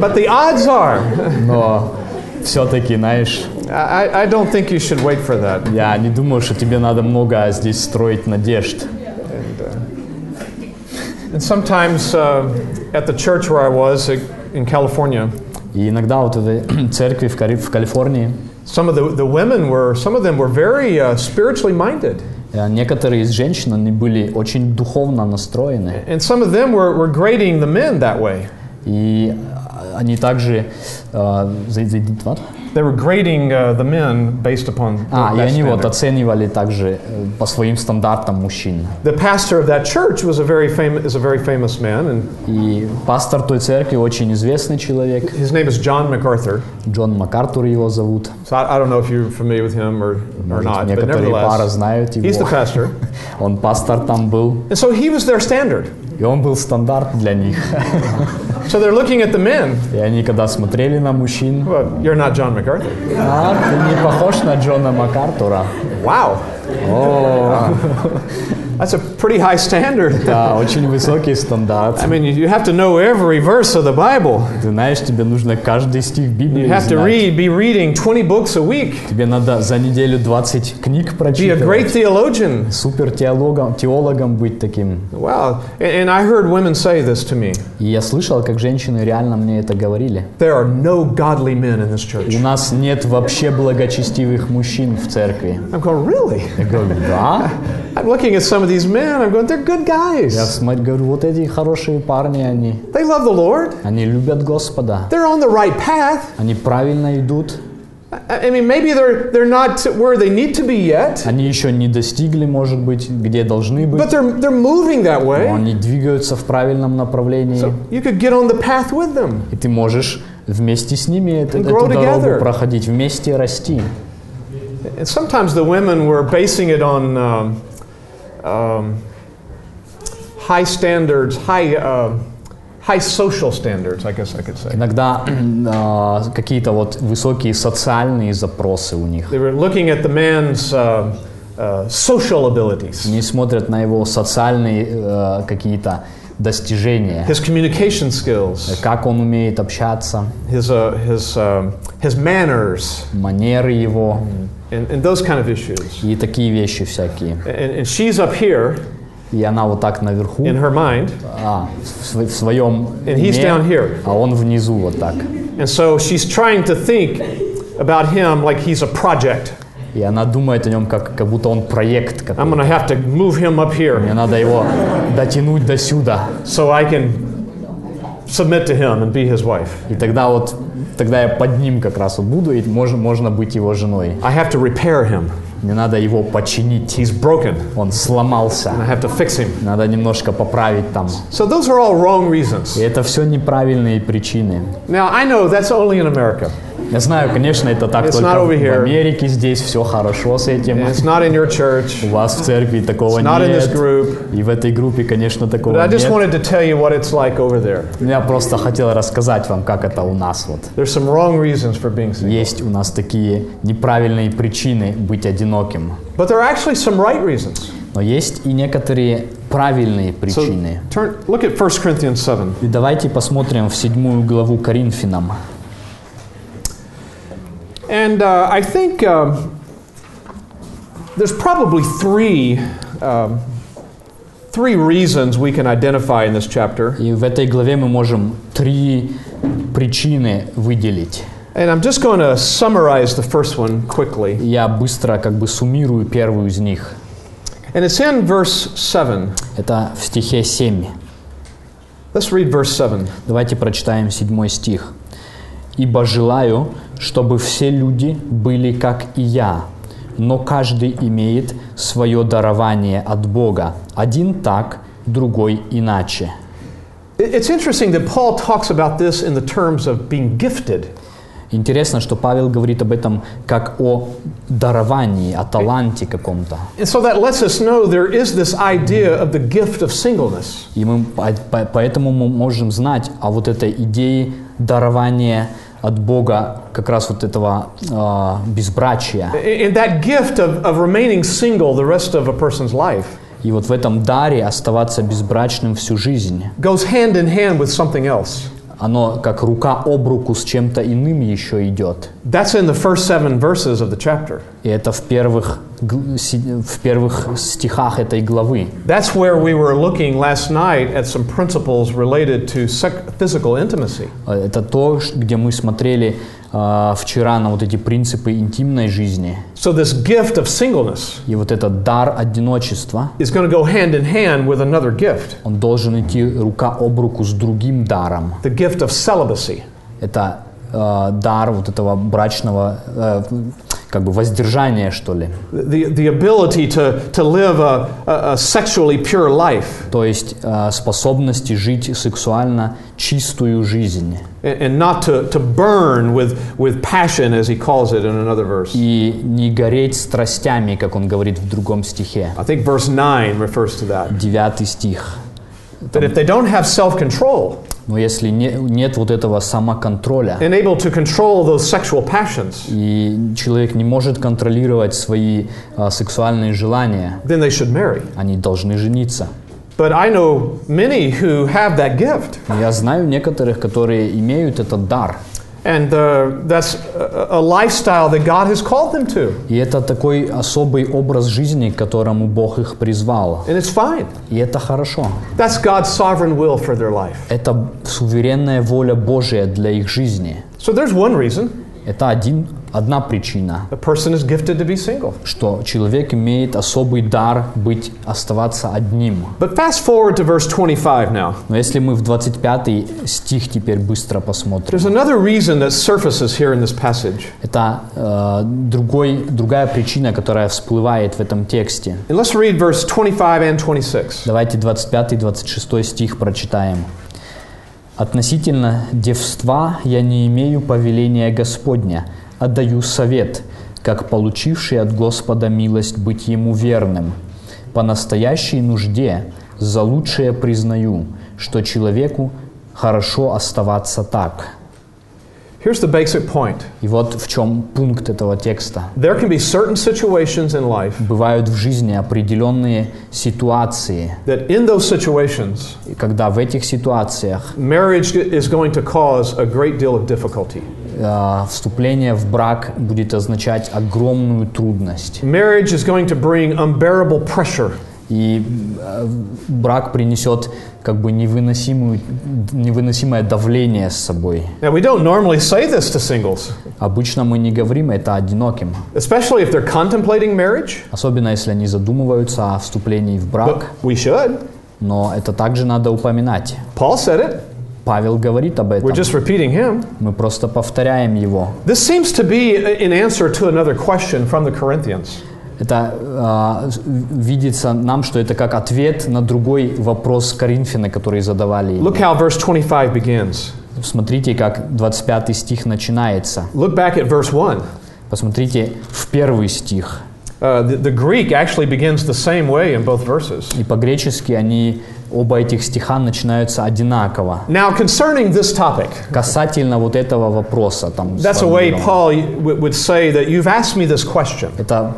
But the odds are, Но все-таки, знаешь, I, I don't think you should wait for that. я не думаю, что тебе надо много здесь строить надежд. And sometimes uh, at the church where I was uh, in California, И иногда вот в этой церкви в, Кали- в Калифорнии some of the, the women were, some of them were very uh, spiritually minded. э, некоторые из женщин, они были очень духовно настроены. And some of them were, were grading the men that way. И э, они также... э, за- за- what? They were grading uh, the men based upon А, и that они вот standard. оценивали также э, по своим стандартам мужчин. The pastor of that church was a very famous, is a very famous man, and И пастор той церкви очень известный человек, his name is John MacArthur. Джон МакАртур его зовут. So I, I don't know if you're familiar with him or, or Может, not, but некоторые пары nevertheless, знают he's the его. pastor. Он пастор там был, And so he was their standard. и он был стандарт для них. So they're looking at the men. И они когда смотрели на мужчин, Well, you're not John MacArthur. а, ты не похож на Джона МакАртура. Wow. That's a pretty high standard. Да, очень высокий стандарт. I mean, you- you have to know every verse of the Bible. Ты знаешь, тебе нужно каждый стих Библии You have to знать. read, be reading 20 books a week. Тебе надо за неделю 20 книг Be a great прочитывать. theologian. Супер теологом, теологом быть таким. Wow. And, and I heard women say this to me. И я слышал, как женщины реально мне это говорили. There are no godly men in this church. У нас нет вообще благочестивых мужчин в церкви. I'm going, really? Я говорю, да. I'm looking at some of these men. I'm going, they're good Я guys. смотрю, говорю, вот эти хорошие парни, они, They love the Lord. они любят Господа. They're on the right path. Они правильно идут. I I mean, maybe they're, they're not where they need to be yet, Они еще не достигли, может быть, где должны быть, but they're, they're moving that но way. они двигаются в правильном направлении. So you could get on the path with them. И ты можешь вместе с ними это- And эту grow дорогу together. проходить, вместе расти. And sometimes the women were basing it on um, um, high standards, high, uh, high social standards, I guess I could say. Иногда а, какие-то вот высокие социальные запросы у них. They were looking at the man's uh, uh, social abilities, Они смотрят на его социальные э, какие-то достижения, his communication skills, как он умеет общаться, his, uh, his, um his manners, манеры его and, and those kind of issues. и такие вещи всякие. And, and she's up here И она вот так наверху, in her mind, а, в, св- в своем And he's уме, down here. а он внизу вот так. and so she's trying to think about him like he's a project. И она думает о нем как, как будто он проект I'm какой-то. going to have to move him up here Мне надо его дотянуть до сюда. so I can submit to him and be his wife. И тогда вот, тогда я под ним как раз вот буду, и можно, можно быть его женой. I have to repair him. Мне надо его починить. He's broken. Он сломался. I have to fix him. Надо немножко поправить там. So those are all wrong reasons. И это все неправильные причины. Now, I know that's only in America. Я знаю, конечно, это так It's только в. Америке здесь все хорошо с этим. It's not in your church. У вас в церкви такого It's not in this нет. group. И в этой группе, конечно, But такого I just нет. wanted to tell you what it's like over there. Я просто хотел рассказать вам, как это у нас вот. There's some wrong reasons for being single. Есть у нас такие неправильные причины быть одиноким. But there are actually some right reasons. Но есть и некоторые правильные So причины. turn, look at 1 Corinthians 7. И давайте посмотрим в седьмую главу Коринфянам. And uh, I think um, there's probably three, um, three reasons we can identify in this chapter. И в этой главе мы можем три причины выделить. And I'm just going to summarize the first one quickly. Я быстро как бы суммирую первую из них. And it's in verse 7. Это в стихе 7. Let's read verse 7. Давайте прочитаем седьмой стих. «Ибо желаю, чтобы все люди были как и я, но каждый имеет свое дарование от Бога, один так, другой иначе». It- It's interesting that Paul talks about this in the terms of being gifted. Интересно, что Павел говорит об этом как о даровании, о таланте каком-то. And so that lets us know there is this idea of the gift of singleness. И мы по- по- поэтому мы можем знать о вот этой идее дарования от Бога, как раз вот этого а, безбрачия. And that gift of, of remaining single the rest of a person's life И вот в этом даре оставаться безбрачным всю жизнь, goes hand in hand with something else. оно как рука об руку с чем-то иным еще идет. That's in the first seven verses of the chapter. И это в первых, в первых стихах этой главы. That's where we were looking last night at some principles related to physical intimacy. Э, Это то, где мы смотрели а, вчера на вот эти принципы интимной жизни. So, this gift of singleness И вот этот дар одиночества, is going to go hand in hand with another gift он должен идти рука об руку с другим даром. the gift of celibacy. Это э, дар вот этого брачного, э, как бы воздержания, что ли. The, the ability to, to live a, a, a sexually pure life То есть э, способности жить сексуально чистую жизнь. and, and not to, to burn with, with passion, as he calls it in another verse. И не гореть страстями, как он говорит в другом стихе. I think verse 9 refers to that. Девятый стих. That if they don't have self control Но если не- нет вот этого самоконтроля, and able to control those sexual passions, и человек не может контролировать свои а, сексуальные желания, then they should marry. они должны жениться. But I know many who have that gift, я знаю некоторых, которые имеют этот дар. and uh, that's a, a lifestyle that God has called them to, И это такой особый образ жизни, к которому Бог их призвал. and it's fine. И это хорошо. That's God's sovereign will for their life. Это суверенная воля Божия для их жизни. So there's one reason. Это один одна причина, что человек имеет особый дар быть, оставаться одним. But fast forward to verse 25 now. Но если мы в 25 стих теперь быстро посмотрим, There's another reason that surfaces here in this passage. это э, другой, другая причина, которая всплывает в этом тексте. And let's read verse 25 and 26. Давайте 25 и 26 стих прочитаем. «Относительно девства я не имею повеления Господня, а даю совет, как получивший от Господа милость быть ему верным. По настоящей нужде за лучшее признаю, что человеку хорошо оставаться так». Here's the basic point И вот в чем пункт этого текста. there can be certain situations in life Бывают в жизни определенные ситуации, that, in those situations, когда в этих ситуациях marriage is going to cause a great deal of difficulty. Э, вступление в брак будет означать огромную трудность. Marriage is going to bring unbearable pressure. И э, брак принесет как бы невыносимую, невыносимое давление с собой. Now, we don't normally say this to singles, Обычно мы не говорим это одиноким, especially if they're contemplating marriage, особенно если они задумываются о вступлении в but брак, we should. но это также надо упоминать. Paul said it. Павел говорит об We're этом, just repeating him. мы просто повторяем его. This seems to be in answer to another question from the Corinthians. Это э, видится нам, что это как ответ на другой вопрос Коринфяна, который задавали. Look how verse 25 begins. Смотрите, как 25 стих начинается. Look back at verse 1. Посмотрите в первый стих. Uh, the, the Greek actually begins the same way in both verses. И по-гречески они, оба этих стиха начинаются одинаково. Now, concerning this topic, Касательно вот этого вопроса. Там, that's a way. Paul would say that you've asked me this question. Это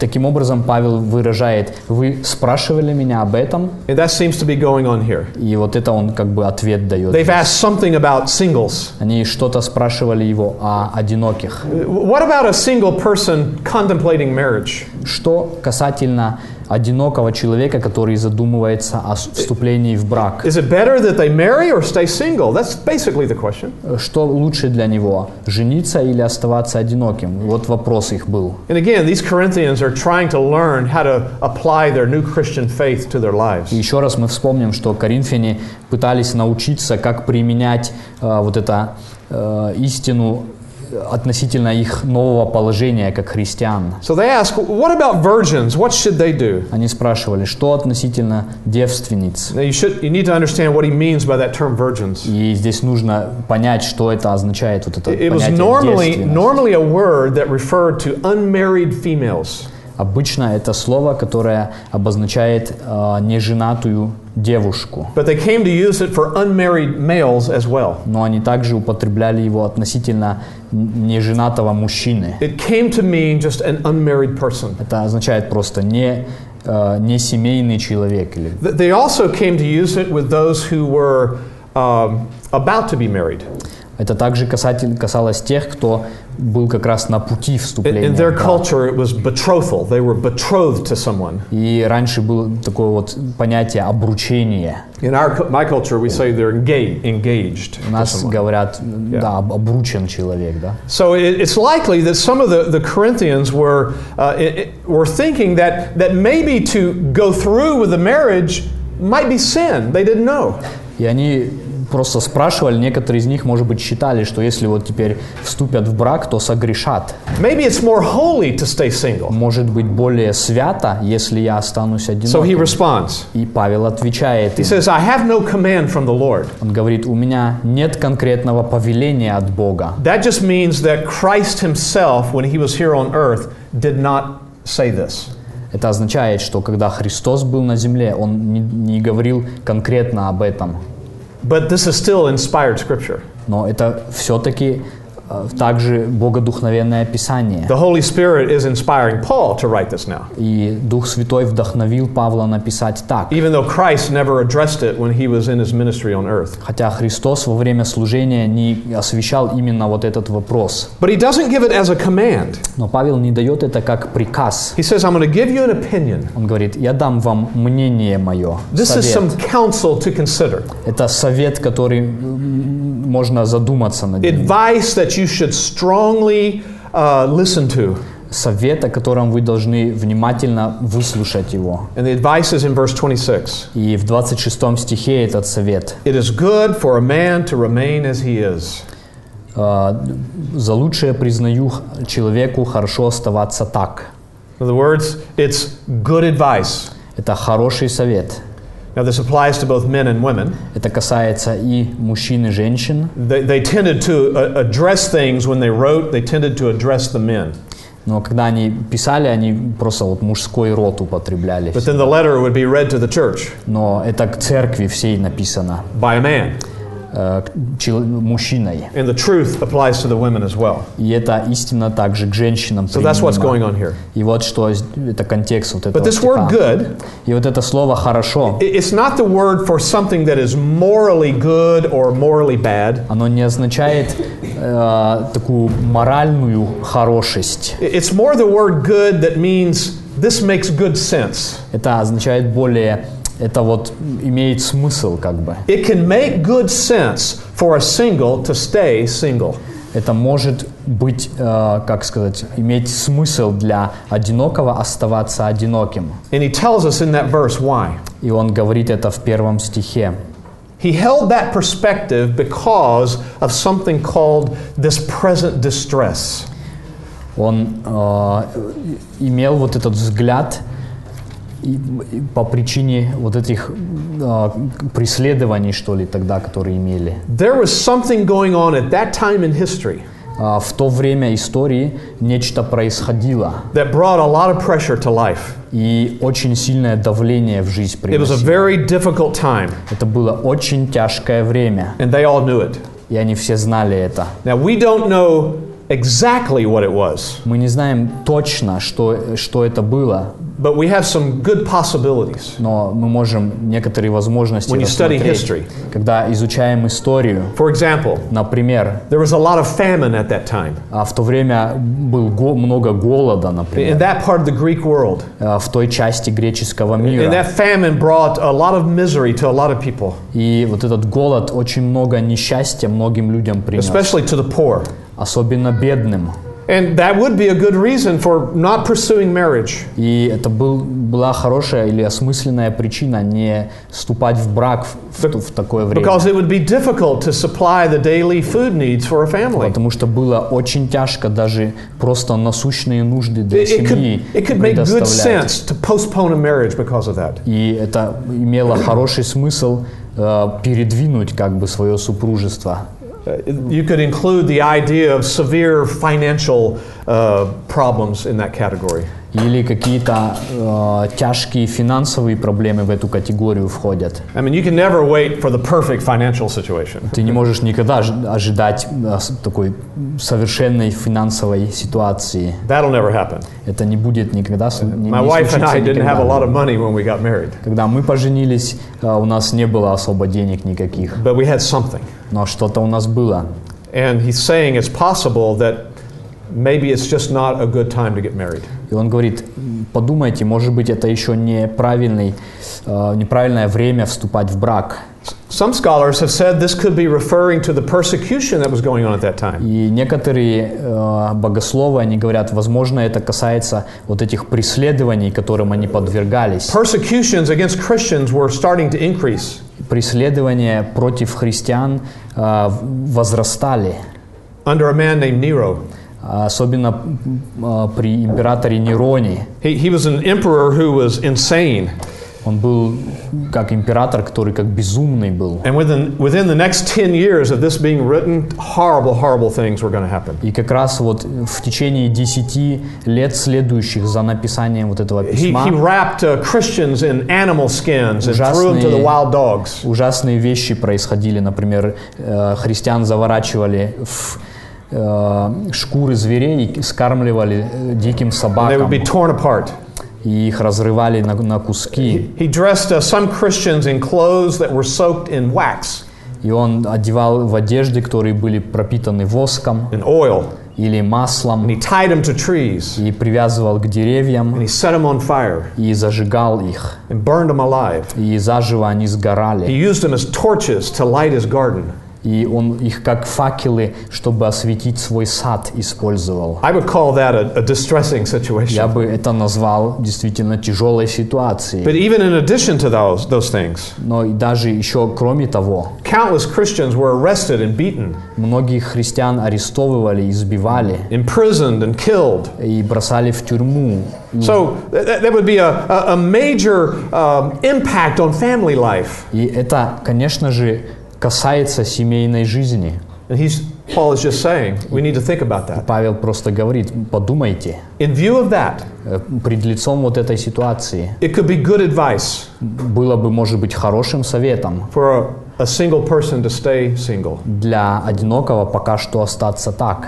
таким образом Павел выражает, вы спрашивали меня об этом, And that seems to be going on here. и вот это он как бы ответ дает. They've asked something about singles. Они что-то спрашивали его о одиноких. What about a single person contemplating marriage? Что касательно одинокого человека, который задумывается о вступлении в брак? Is it better that they marry or stay single? That's basically the question. Что лучше для него, жениться или оставаться одиноким? Вот вопрос их был. And again, these Corinthians are trying to learn how to apply their new Christian faith to their lives. И еще раз мы вспомним, что коринфяне пытались научиться, как применять э, вот это э, истину относительно их нового положения как христиан. So they ask, what about virgins? What should they do? Они спрашивали, что относительно девственниц? Now you should you need to understand what he means by that term virgins. И здесь нужно понять, что это означает, вот это It was normally normally a word that referred to unmarried females. Обычно это слово, которое обозначает э, неженатую девушку. But they came to use it for unmarried males as well. Но они также употребляли его относительно неженатого мужчины. It came to mean just an unmarried person. Это означает просто не, э, не семейный человек. Или... Th- They also came to use it with those who were um, about to be married. Это также касатель, касалось тех, кто был как раз на пути In, вступления. in в their брак. culture, it was betrothal. They were betrothed to someone. И раньше было такое вот понятие обручение. In our cu- my culture, we say they're engaged. engaged У to нас someone. говорят, да, об- обручен человек, да. So it, it's likely that some of the, the Corinthians were, uh, i- i- were thinking that, that maybe to go through with the marriage might be sin. They didn't know. И они просто спрашивали, некоторые из них, может быть, считали, что если вот теперь вступят в брак, то согрешат. Maybe it's more holy to stay single. Может быть, более свято, если я останусь So he одиноким. responds. И Павел отвечает He им. says, I have no command from the Lord. Он говорит, у меня нет конкретного повеления от Бога. That just means that Christ himself, when he was here on earth, did not say this. Это означает, что когда Христос был на земле, Он не, не говорил конкретно об этом. But this is still inspired scripture. Но это все-таки также богодухновенное Писание. The Holy Spirit is inspiring Paul to write this now, И Дух Святой вдохновил Павла написать так. even though Christ never addressed it when he was in his ministry on earth. Хотя Христос во время служения не освещал именно вот этот вопрос. But he doesn't give it as a command. Но Павел не дает это как приказ. He says, I'm going to give you an opinion. Он говорит, я дам вам мнение мое. This is some counsel to consider. Это совет, который можно задуматься над ним. Advice that you should strongly uh, listen to. Совет, о котором вы должны внимательно выслушать его. And the advice is in verse 26. И в 26 стихе этот совет. It is good for a man to remain as he is. А, За лучшее признаю х- человеку хорошо оставаться так. In other words, it's good advice. Это хороший совет. Now, this applies to both men and women. Это касается и мужчин, и женщин. They, they tended to uh, address things when they wrote, they tended to address the men. Но когда они писали, они просто вот мужской род употребляли. But then the letter would be read to the church Но это к церкви всей написано. by a man. э, к чел- мужчиной. And the truth applies to the women as well. И это истина также к женщинам So that's what's going применима. on here. И вот что с- это контекст вот этого But this word стиха. good, И вот это слово «хорошо», i- it's not the word for something that is morally good or morally bad. оно не означает э, такую моральную хорошесть. I- It's more the word good that means this makes good sense. Это означает более, это вот имеет смысл как бы. It can make good sense for a single to stay single. Это может быть, э, как сказать, иметь смысл для одинокого оставаться одиноким. And he tells us in that verse why. И он говорит это в первом стихе. He held that perspective because of something called this present distress. Он э, имел вот этот взгляд и- и по причине вот этих э, преследований, что ли, тогда, которые имели. There was something going on at that time in history А в то время истории нечто происходило, that brought a lot of pressure to life. и очень сильное давление в жизнь It was a приносило. very difficult time, Это было очень тяжкое время, and they all knew it. и они все знали это. Now, we don't know exactly what it was, Мы не знаем точно, что, что это было, but we have some good possibilities. но мы можем некоторые возможности When you study history. Когда изучаем историю, For example, например, there was a lot of famine at that time а в то время был го- много голода, in например, that part of the Greek world. а, в той части греческого And мира. that famine brought a lot of misery to a lot of people, И вот этот голод очень много несчастья многим людям принес, especially to the poor. Особенно бедным. And that would be a good reason for not pursuing marriage. И это был, была хорошая или осмысленная причина не вступать в брак в, в- в такое время. Because it would be difficult to supply the daily food needs for a family. Потому что было очень тяжко даже просто насущные нужды для It, it could, семьи it could make good sense to postpone a marriage because of that. И это имело хороший смысл э, передвинуть как бы свое супружество. Uh, you could include the idea of severe financial uh, problems in that category. Или какие-то э, тяжкие финансовые проблемы в эту категорию входят. I mean, you can never wait for the perfect financial situation. Ты не можешь никогда ожи- ожидать с- такой совершенной финансовой ситуации. That'll never happen. Это не будет никогда. не- My не wife and I didn't have a lot of money when we got married, Когда мы поженились, э, у нас не было особо денег никаких, but we had something. Но что-то у нас было. And he's saying it's possible that maybe it's just not a good time to get married. И он говорит, «М, подумайте, может быть, это еще неправильный, э, неправильное время вступать в брак. Some scholars have said this could be referring to the persecution that was going on at that time. И некоторые э, богословы, они говорят, возможно, это касается вот этих преследований, которым они подвергались. Persecutions against Christians were starting to increase. Преследования против христиан э, возрастали, under a man named Nero. особенно э, при императоре Нероне. He, he was an emperor who was insane. Он был как император, который как безумный был. And within, within the next 10 years of this being written, horrible, horrible things were going to happen. И как раз вот в течение десяти лет следующих за написанием вот этого письма he wrapped uh, Christians in animal skins and threw them to the Ужасные- wild dogs. ужасные вещи происходили. Например, э, христиан заворачивали в э, шкуры зверей и скармливали э, диким And they would собакам. be torn apart. И их разрывали на, на куски. He dressed uh, some Christians in clothes that were soaked in wax И он одевал в одежды, которые были пропитаны воском and oil. или And маслом. he tied them to trees. И привязывал к деревьям. And he set them on fire И зажигал их. and burned them alive. И заживо они He сгорали. used them as torches to light his garden. И он их как факелы, чтобы осветить свой сад, использовал. I would call that a, a distressing Я situation. бы это назвал действительно тяжелой ситуацией. But even in addition to those, those things, Но даже еще кроме того, countless Christians were arrested and beaten, многих христиан арестовывали, избивали imprisoned, and killed. и бросали в тюрьму. So th- that, would be a, a major um, impact on family life. И это, конечно же, касается семейной жизни. And he's, Paul is just saying, we need to think about that. Павел просто говорит, подумайте, In view of that, э, пред лицом вот этой ситуации it could be good advice было бы, может быть, хорошим советом for a, a single person to stay single. для одинокого пока что остаться так.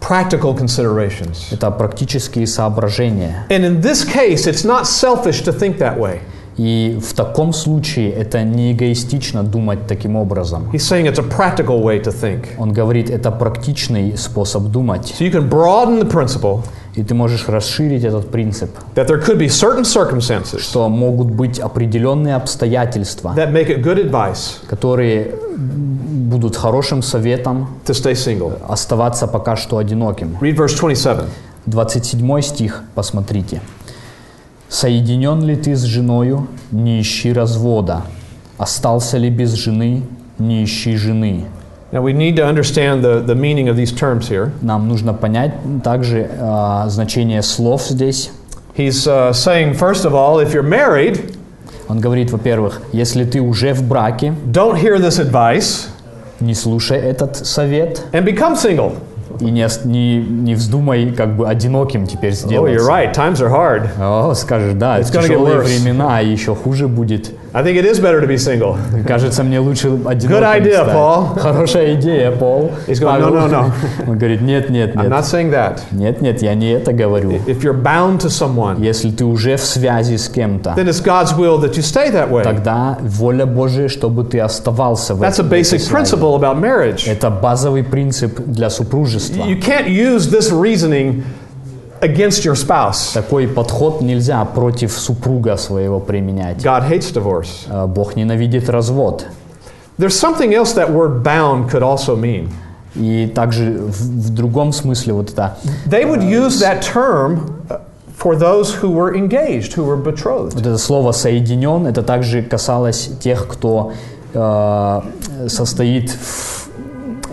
Practical considerations. Это практические соображения. And in this case, it's not selfish to think that way. И в таком случае это не эгоистично думать таким образом. He's saying it's a practical way to think. Он говорит, это практичный способ думать. So you can broaden the principle И ты можешь расширить этот принцип, that there could be certain circumstances что могут быть определенные обстоятельства, that make it good advice которые будут хорошим советом to stay single. оставаться пока что одиноким. Read verse 27. 27 стих, посмотрите. «Соединен ли ты с женою, не ищи развода. Остался ли без жены, не ищи жены». Now we need to understand the, the meaning of these terms here. Нам нужно понять также а, значение слов здесь. He's uh, saying, first of all, if you're married, Он говорит, во-первых, если ты уже в браке, don't hear this advice не слушай этот совет and become single. И не, не, не вздумай как бы одиноким теперь Oh, сделать. you're right. Times are hard. О, скажешь, да, It's тяжелые времена, и еще хуже будет. I think it is better to be single. Кажется, мне лучше одиноким idea, стать. Paul. Хорошая идея, Пол. He's going, Павел. "No, no, no." Он говорит, нет, нет, I'm нет. not saying that. Нет, нет, я не это говорю. If you're bound to someone, Если ты уже в связи с кем-то, then it's God's will that you stay that way. тогда воля Божия, чтобы ты оставался в That's a этой basic связи. principle about marriage. Это базовый принцип для супружества. You can't use this reasoning against your spouse. Такой подход нельзя против супруга своего применять. God hates divorce. Э, Бог ненавидит развод. There's something else that word bound could also mean. И также в, в другом смысле вот это They would use that term uh, for those who were engaged, who were betrothed. Вот это слово «соединен» это также касалось тех, кто э, состоит в-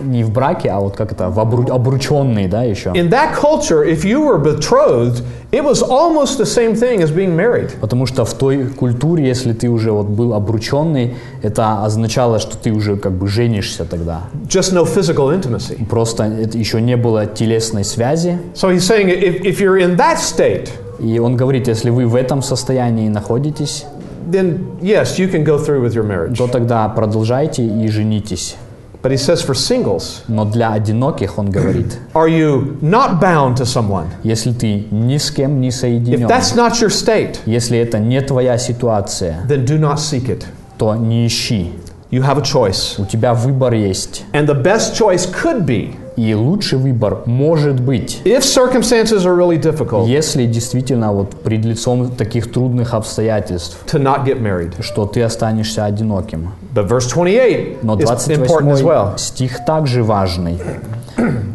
не в браке, а вот как это, в обру- обрученный, да, еще. In that culture, if you were betrothed, it was almost the same thing as being married. Потому что в той культуре, если ты уже вот был обрученный, это означало, что ты уже как бы женишься тогда. Just no physical intimacy. Просто это еще не было телесной связи. So he's saying if, if you're in that state, И он говорит, если вы в этом состоянии находитесь, then yes, you can go through with your marriage. то тогда продолжайте и женитесь. But he says for singles, Но для одиноких он говорит, are you not bound to someone? если ты ни с кем не If соединен, that's not your state, если это не твоя ситуация, then do not seek it. то не ищи. You have a choice. У тебя выбор есть. And the best choice could be, И лучший выбор может быть, if circumstances are really difficult, если действительно вот пред лицом таких трудных обстоятельств, to not get married. что ты останешься одиноким. But verse 28 Но is important as 28 well. стих также важный.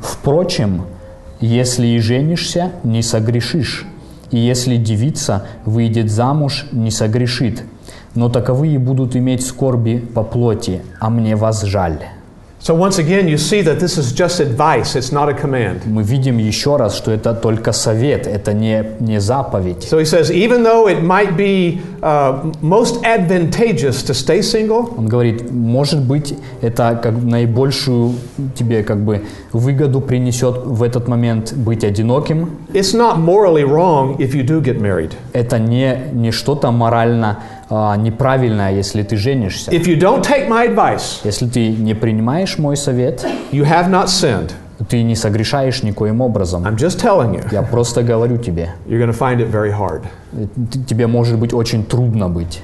Впрочем, если и женишься, не согрешишь, и если девица выйдет замуж, не согрешит. Но таковые будут иметь скорби по плоти, а мне вас жаль. So once again, you see that this is just advice, it's not a command. Мы видим еще раз, что это только совет, это не, не заповедь. So he says, even though it might be uh, most advantageous to stay single, Он говорит, может быть, это как наибольшую тебе как бы выгоду принесет в этот момент быть одиноким. it's not morally wrong if you do get married. Это не, не что-то морально а, неправильное, если ты женишься. If you don't take my advice, Если ты не принимаешь мой совет, you have not sinned. ты не согрешаешь никоим образом. I'm just telling you, Я просто говорю тебе, you're to find it very hard. тебе может быть очень трудно быть.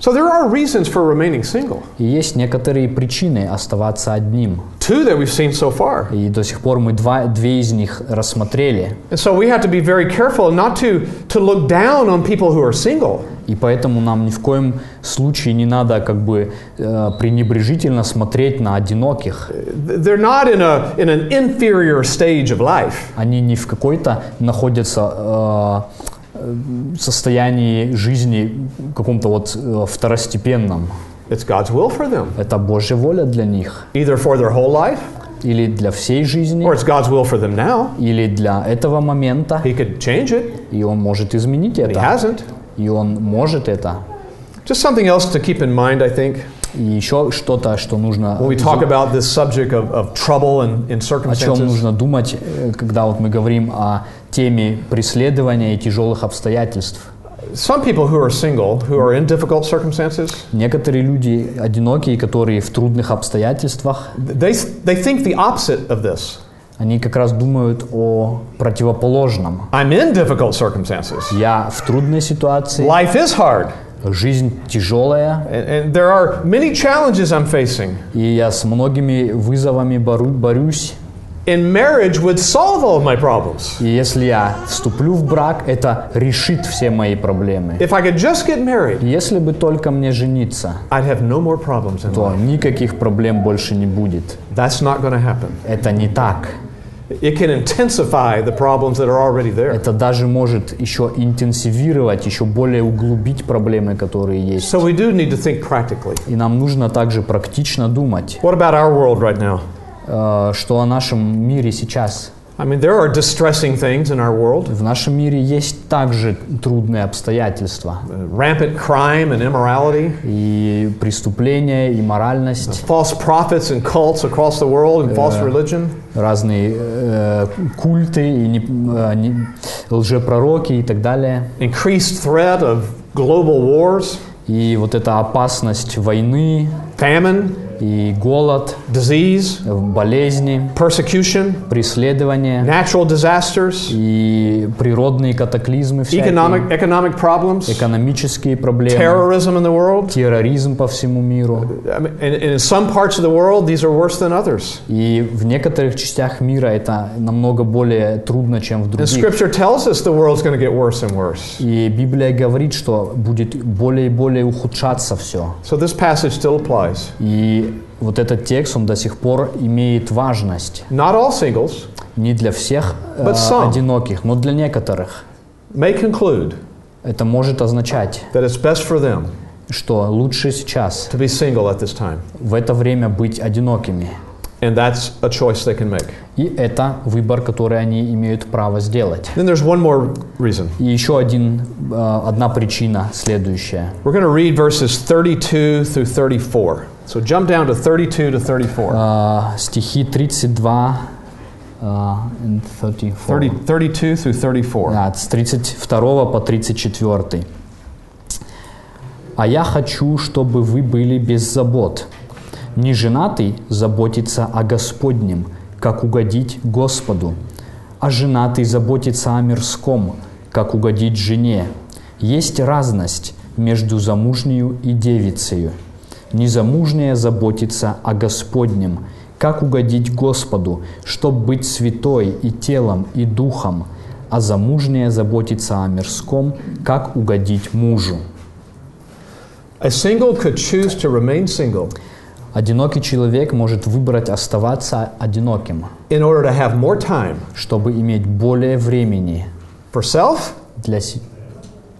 So there are reasons for remaining single. И есть некоторые причины оставаться одним. Two that we've seen so far. И до сих пор мы два, две из них рассмотрели. And so we have to be very careful not to, to look down on people who are single. И поэтому нам ни в коем случае не надо как бы э, пренебрежительно смотреть на одиноких. They're not in, a, in an inferior stage of life. Они не в какой-то находятся э, э, состоянии жизни каком-то вот э, второстепенном. It's God's will for them, Это Божья воля для них. either for their whole life Или для всей жизни, or it's God's will for them now. или для этого момента. He could change it, И Он может изменить but He это. hasn't. И Он может это. Just something else to keep in mind, I think, И еще что-то, что нужно... when we talk about this subject of, of trouble and in о чем circumstances. нужно думать, э, когда вот мы говорим о теме преследования и тяжелых обстоятельств. Some people who are single, who are in difficult circumstances, Некоторые люди одинокие, которые в трудных обстоятельствах, they, they think the opposite of this. Они как раз думают о противоположном. I'm in difficult circumstances. Я в трудной ситуации, Life is hard, жизнь тяжелая, and, and there are many challenges I'm facing. и я с многими вызовами бору- борюсь. And marriage would solve all of my problems. И если я вступлю в брак, это решит все мои проблемы. If I could just get married, Если бы только мне жениться, I'd have no more problems in то life. никаких проблем больше не будет. That's not happen. Это не так. It can intensify the problems that are already there. Это даже может еще интенсивировать, еще более углубить проблемы, которые есть. So we do need to think practically. И нам нужно также практично думать, What about our world right now? Э, что о нашем мире сейчас. I mean, there are distressing things in our world В нашем мире есть также трудные обстоятельства. uh, rampant crime and immorality, И преступления, и моральность, false prophets and cults across the world, and false religion. разные э, культы, и не- э, не- лжепророки и так далее. increased threat of global wars, И вот эта опасность войны, famine, и голод, disease, э, болезни, persecution, преследования, natural disasters, и природные катаклизмы всякие, economic, economic problems, экономические проблемы, terrorism in the world. терроризм по всему миру. I mean, and, and in some parts of the world, these are worse than others. И в некоторых частях мира это намного более трудно, чем в And других. Scripture tells us the world's going to get worse and worse. И Библия говорит, что будет более и более ухудшаться все. So this passage still applies. И вот этот текст, он до сих пор имеет важность. Not all singles Не для всех э, But some. одиноких, но для некоторых. may conclude Это может означать, that it's best for them что лучше сейчас, to be single at this time. в это время быть одинокими. And that's a choice they can make. И это выбор, который они имеют право сделать. Then there's one more reason. И еще один, э, одна причина следующая. We're going to read verses 32 through 34. So jump down to 32 to 34. Э, стихи 32 э, and 34. 30, 32 through 34. Да, с 32 по 34. «А я хочу, чтобы вы были без забот. Неженатый заботится о Господнем, как угодить Господу, а женатый заботится о мирском, как угодить жене. Есть разность между замужнею и девицею. Незамужняя заботится о Господнем, как угодить Господу, чтоб быть святой и телом, и духом, а замужняя заботится о мирском, как угодить мужу. A single could choose to remain single Одинокий человек может выбрать оставаться одиноким, in order to have more time чтобы иметь более времени for self? для, се-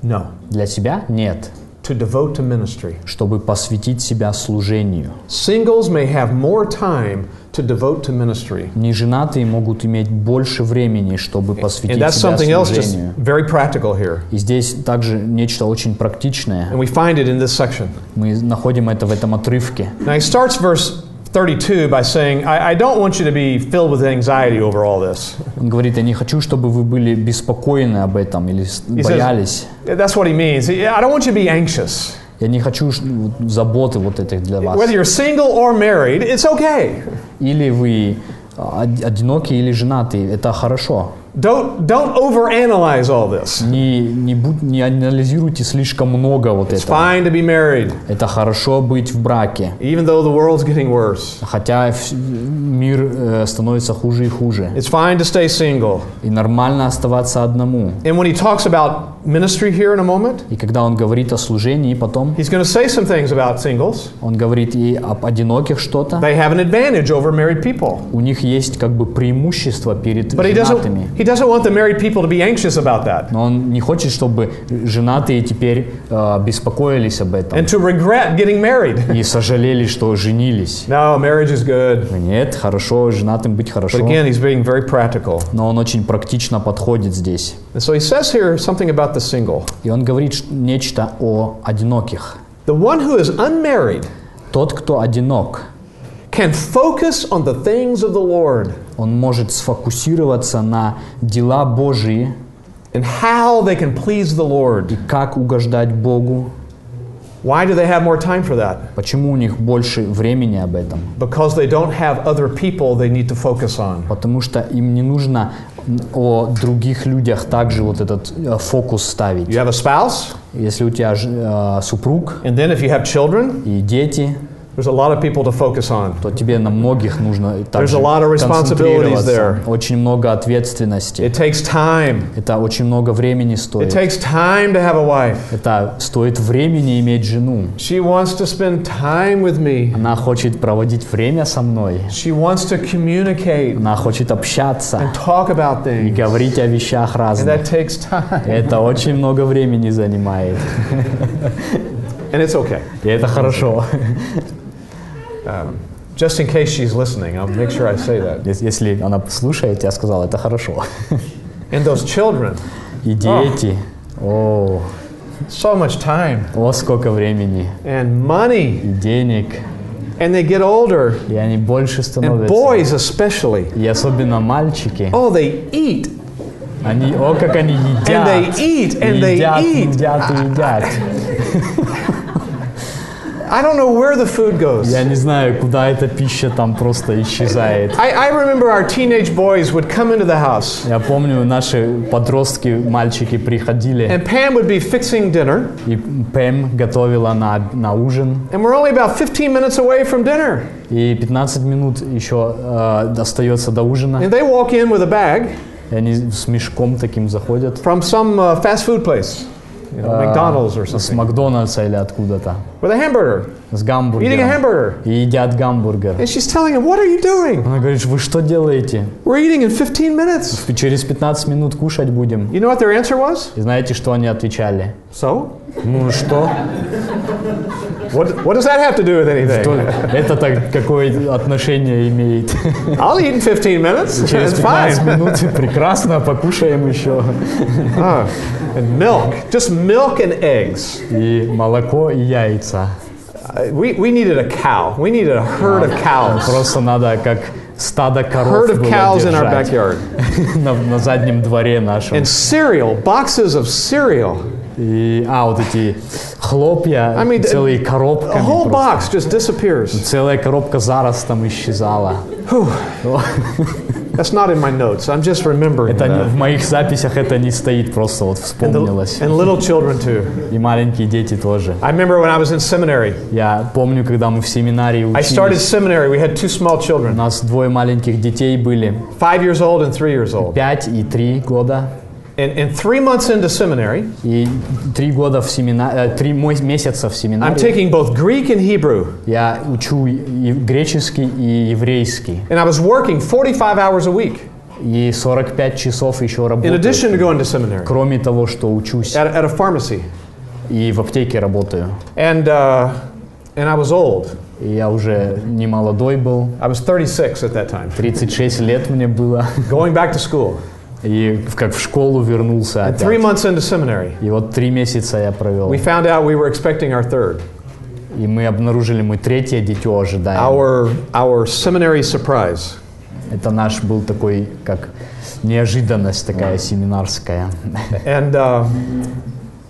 No. для себя? Нет. To devote to ministry. Чтобы посвятить себя служению. Singles may have more time to devote to ministry. Неженатые могут иметь больше времени, чтобы And посвятить that's себя something else just служению. very practical here. И здесь также нечто очень практичное. And we find it in this section. Мы находим это в этом отрывке. Now he starts verse 32 by saying, I, I don't want you to be filled with anxiety over all this. Он говорит, я не хочу, чтобы вы были беспокойны об этом или с- He боялись. says, that's what he means. I don't want you to be anxious. Я не хочу ш- вот заботы вот этих для вас. Whether you're single or married, it's okay. Или вы а, од- одинокие или женатые, это хорошо. Don't, don't overanalyze all this. Не, не, будь, не анализируйте слишком много вот It's этого. fine to be married, Это хорошо быть в браке. even though the world's getting worse. Хотя вс- мир э, становится хуже и хуже. It's fine to stay single. И нормально оставаться одному. And when he talks about ministry here in a moment, И когда он говорит о служении, потом he's going to say some things about singles. он говорит и об одиноких что-то. They have an advantage over married people. У них есть как бы преимущество перед But he женатыми. doesn't, he doesn't want the married people to be anxious about that Но он не хочет, чтобы женатые теперь э, беспокоились об этом and to regret getting married. и сожалели, что женились. No, marriage is good. Нет, хорошо, женатым быть But хорошо. again, he's being very practical. Но он очень практично подходит здесь. And so he says here something about the single. И он говорит ш- нечто о одиноких. The one who is unmarried Тот, кто одинок, can focus on the things of the Lord Он может сфокусироваться на дела Божьи and how they can please the Lord. и как угождать Богу. Why do they have more time for that? Почему у них больше времени об этом? Because they don't have other people they need to focus on. Потому что им не нужно о других людях также вот этот э, фокус ставить. You have a spouse, Если у тебя э, супруг and then if you have children, и дети, there's a lot of people to focus on. то тебе на многих нужно также a lot of responsibilities there. Очень много ответственности. It takes time. Это очень много времени It стоит. takes time to have a wife. Это стоит времени иметь жену. She wants to spend time with me. Она хочет проводить время со мной. She wants to communicate Она хочет общаться and talk about и things. говорить о вещах And разных. that takes time. Это очень много времени занимает. And it's okay. И это хорошо. Just in case she's listening, I'll make sure I say that. Ес- Если она слушает, я сказал, это хорошо. And those children, И дети. О, so much time о, сколько времени. and money. И денег. And they get older. И они больше And становятся. boys, especially. И особенно мальчики. Oh, they eat Они, о, как они едят. and they eat and they едят, eat. едят едят. I don't know where the food goes. Я не знаю, куда эта пища там просто исчезает. I, I remember our teenage boys would come into the house, Я помню, наши подростки, мальчики приходили, and Pam would be fixing dinner, и Пэм готовила на, на ужин, and we're only about 15 minutes away from dinner. и 15 минут еще э, остается до ужина, And they walk in with a bag и они с мешком таким заходят from some uh, fast food place, You know, McDonald's or с something, Макдональдса или откуда-то, with a hamburger, с eating a гамбургером, hamburger. и едят гамбургер. And she's telling him, What are you doing? Она говорит, вы что делаете? We're eating in 15 minutes. Через 15 минут кушать будем. You know what their answer was? И знаете, что они отвечали? So? Ну что? What, what does that have to do with То- anything? Это так какое отношение имеет? I'll eat in 15 minutes. Через It's 15 fine. минут прекрасно, покушаем еще. Ah, and milk, just milk and eggs. И молоко, и яйца. Uh, we, we needed a cow. We needed a herd of cows. Просто надо как стадо коров Herd of было cows in our держать backyard. на, на заднем дворе нашем. And cereal, boxes of cereal. И, а, вот эти хлопья I mean, целые A коробками. whole box just disappears. Целая коробка зараз там исчезала. That's not in my notes. I'm just remembering Это that. в моих записях это не стоит, просто вот And, the- вспомнилось. and little children too. И маленькие дети тоже. I remember when I was in seminary. Я помню, когда мы в семинарии I started учились, seminary. We had two small у children, нас двое маленьких детей были, five years old and three years old. 5 и 3 года. And, and three months into seminary, И три года в семинаре, три мо- месяца в I'm семинаре taking both Greek and Hebrew. я учу и греческий и еврейский. And I was working 45 hours a week И 45 часов еще in работаю. addition to going to seminary Кроме того, что учусь at, at a pharmacy. и в аптеке работаю. And, uh, and I was old. И я уже не молодой был, I was 36 at that time, 36 лет мне было. going back to school. И как в школу вернулся And three опять. months into seminary, И вот три месяца я провел. we found out we were expecting our third. И мы обнаружили, мы третье дитё ожидаем. Our, our seminary surprise. Это наш был такой, как неожиданность такая семинарская. And, uh,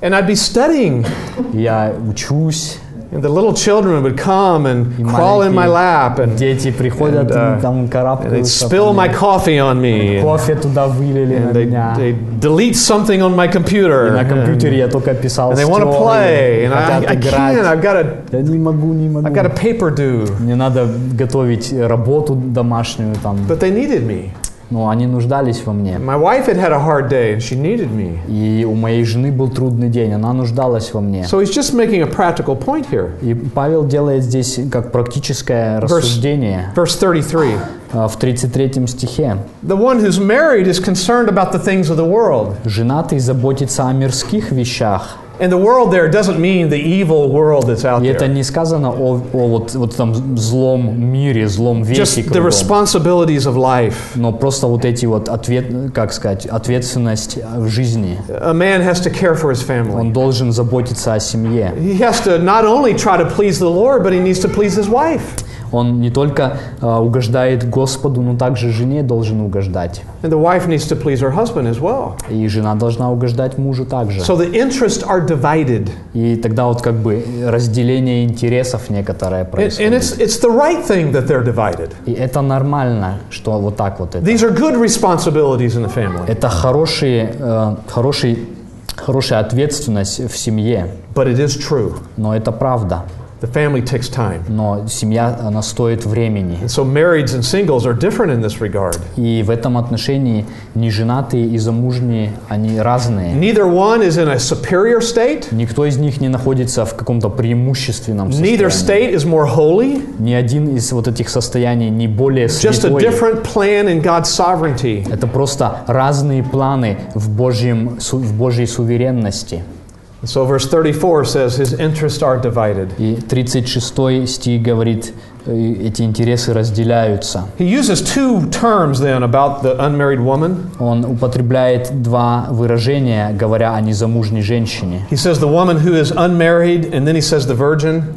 and I'd be studying Я учусь, And the little children would come and И crawl in my маленькие lap and, Дети приходят, And, uh, там and they'd карабкаются. spill там, my coffee on me. And, Кофе туда вылили на and they, меня. they delete something on my И computer. на компьютере And, я только писал and they want to стерли, play. And I, хотят I играть. can't. I've got to, Я не могу, не могу. I've got a paper due. Мне надо готовить работу домашнюю там. But they needed me. Но они нуждались во мне. My wife had had a hard day and she needed me. И у моей жены был трудный день, она нуждалась во мне. So he's just making a practical point here. И Павел делает здесь как практическое рассуждение Verse 33. а, в 33 стихе. The one who's married is concerned about the things of the world. Женатый заботится о мирских вещах. And the world there doesn't mean the evil world that's out И это there. не сказано о, о вот, вот там злом мире, злом веке Just the кругом. responsibilities of life. Но просто вот эти вот ответ, как сказать, ответственность в жизни. A man has to care for his family. Он должен заботиться о семье. He has to not only try to please the Lord, but he needs to please his wife. Он не только а, угождает Господу, но также жене должен угождать. And the wife needs to please her husband as well. И жена должна угождать мужу также. So the interests are divided. И тогда вот как бы разделение интересов некоторое And, and происходит. it's, it's the right thing that they're divided. И это нормально, что вот так вот это. These are good responsibilities in the family. Это хорошие, э, хороший, хорошая ответственность в семье, But it is true. но это правда. The family takes time. Но семья, она стоит времени. And so marrieds and singles are different in this regard. И в этом отношении неженатые и замужние, они разные. Neither one is in a superior state. Никто из них не находится в каком-то преимущественном Neither состоянии. state is more holy. Ни один из вот этих состояний не более Just a святой. different plan in God's sovereignty. Это просто разные планы в, Божьем, в Божьей суверенности. And so verse 34 says his interests are divided. И 36 стих говорит, э, эти интересы разделяются. He uses two terms then about the unmarried woman. Он употребляет два выражения, говоря о незамужней женщине. He says the woman who is unmarried, and then he says the virgin.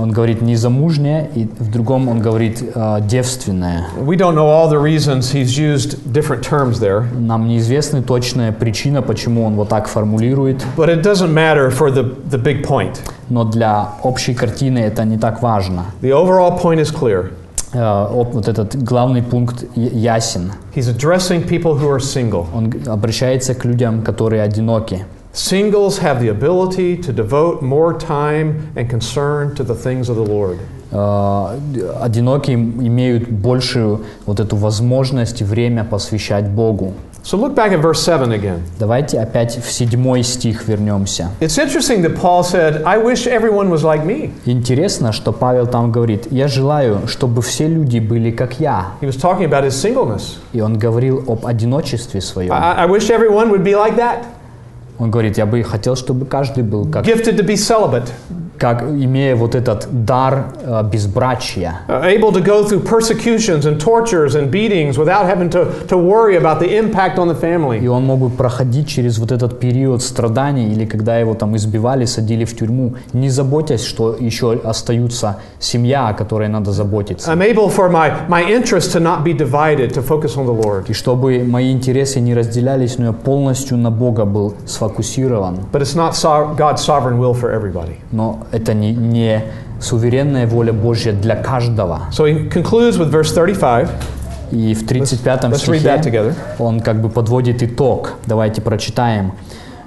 Он говорит незамужняя, и в другом он говорит э, девственная. We don't know all the reasons he's used different terms there, Нам неизвестна точная причина, почему он вот так формулирует, but it doesn't matter for the, the big point. но для общей картины это не так важно. The overall point is clear. Оп- вот этот главный пункт ясен. He's addressing people who are single. Он обращается к людям, которые одиноки. Singles have the ability to devote more time and concern to the things of the Lord. Э, Одинокие имеют большую вот эту возможность и время посвящать Богу. So look back at verse 7 again. Давайте опять в седьмой стих вернемся. It's interesting that Paul said, I wish everyone was like me. Интересно, что Павел там говорит, «Я желаю, чтобы все люди были как я». He was talking about his singleness. И он говорил об одиночестве своем. I, I wish everyone would be like that, Он говорит, я бы хотел, чтобы каждый был как, gifted to be celibate, как имея вот этот дар э, безбрачия, uh, able to go through persecutions and tortures and beatings without having to, to worry about the impact on the И family. он мог бы проходить через вот этот период страданий, или когда его там избивали, садили в тюрьму, не заботясь, что еще остаются семья, о которой надо заботиться. I'm able for my, my interests to not be divided, to focus on the Lord. И чтобы мои интересы не разделялись, но я полностью на Бога был сфокусирован. But it's not so- God's sovereign will for everybody. Но это не, не суверенная воля Божья для каждого. So he concludes with verse 35. И в 35 Let's read that стихе together. он как бы подводит итог. Давайте прочитаем.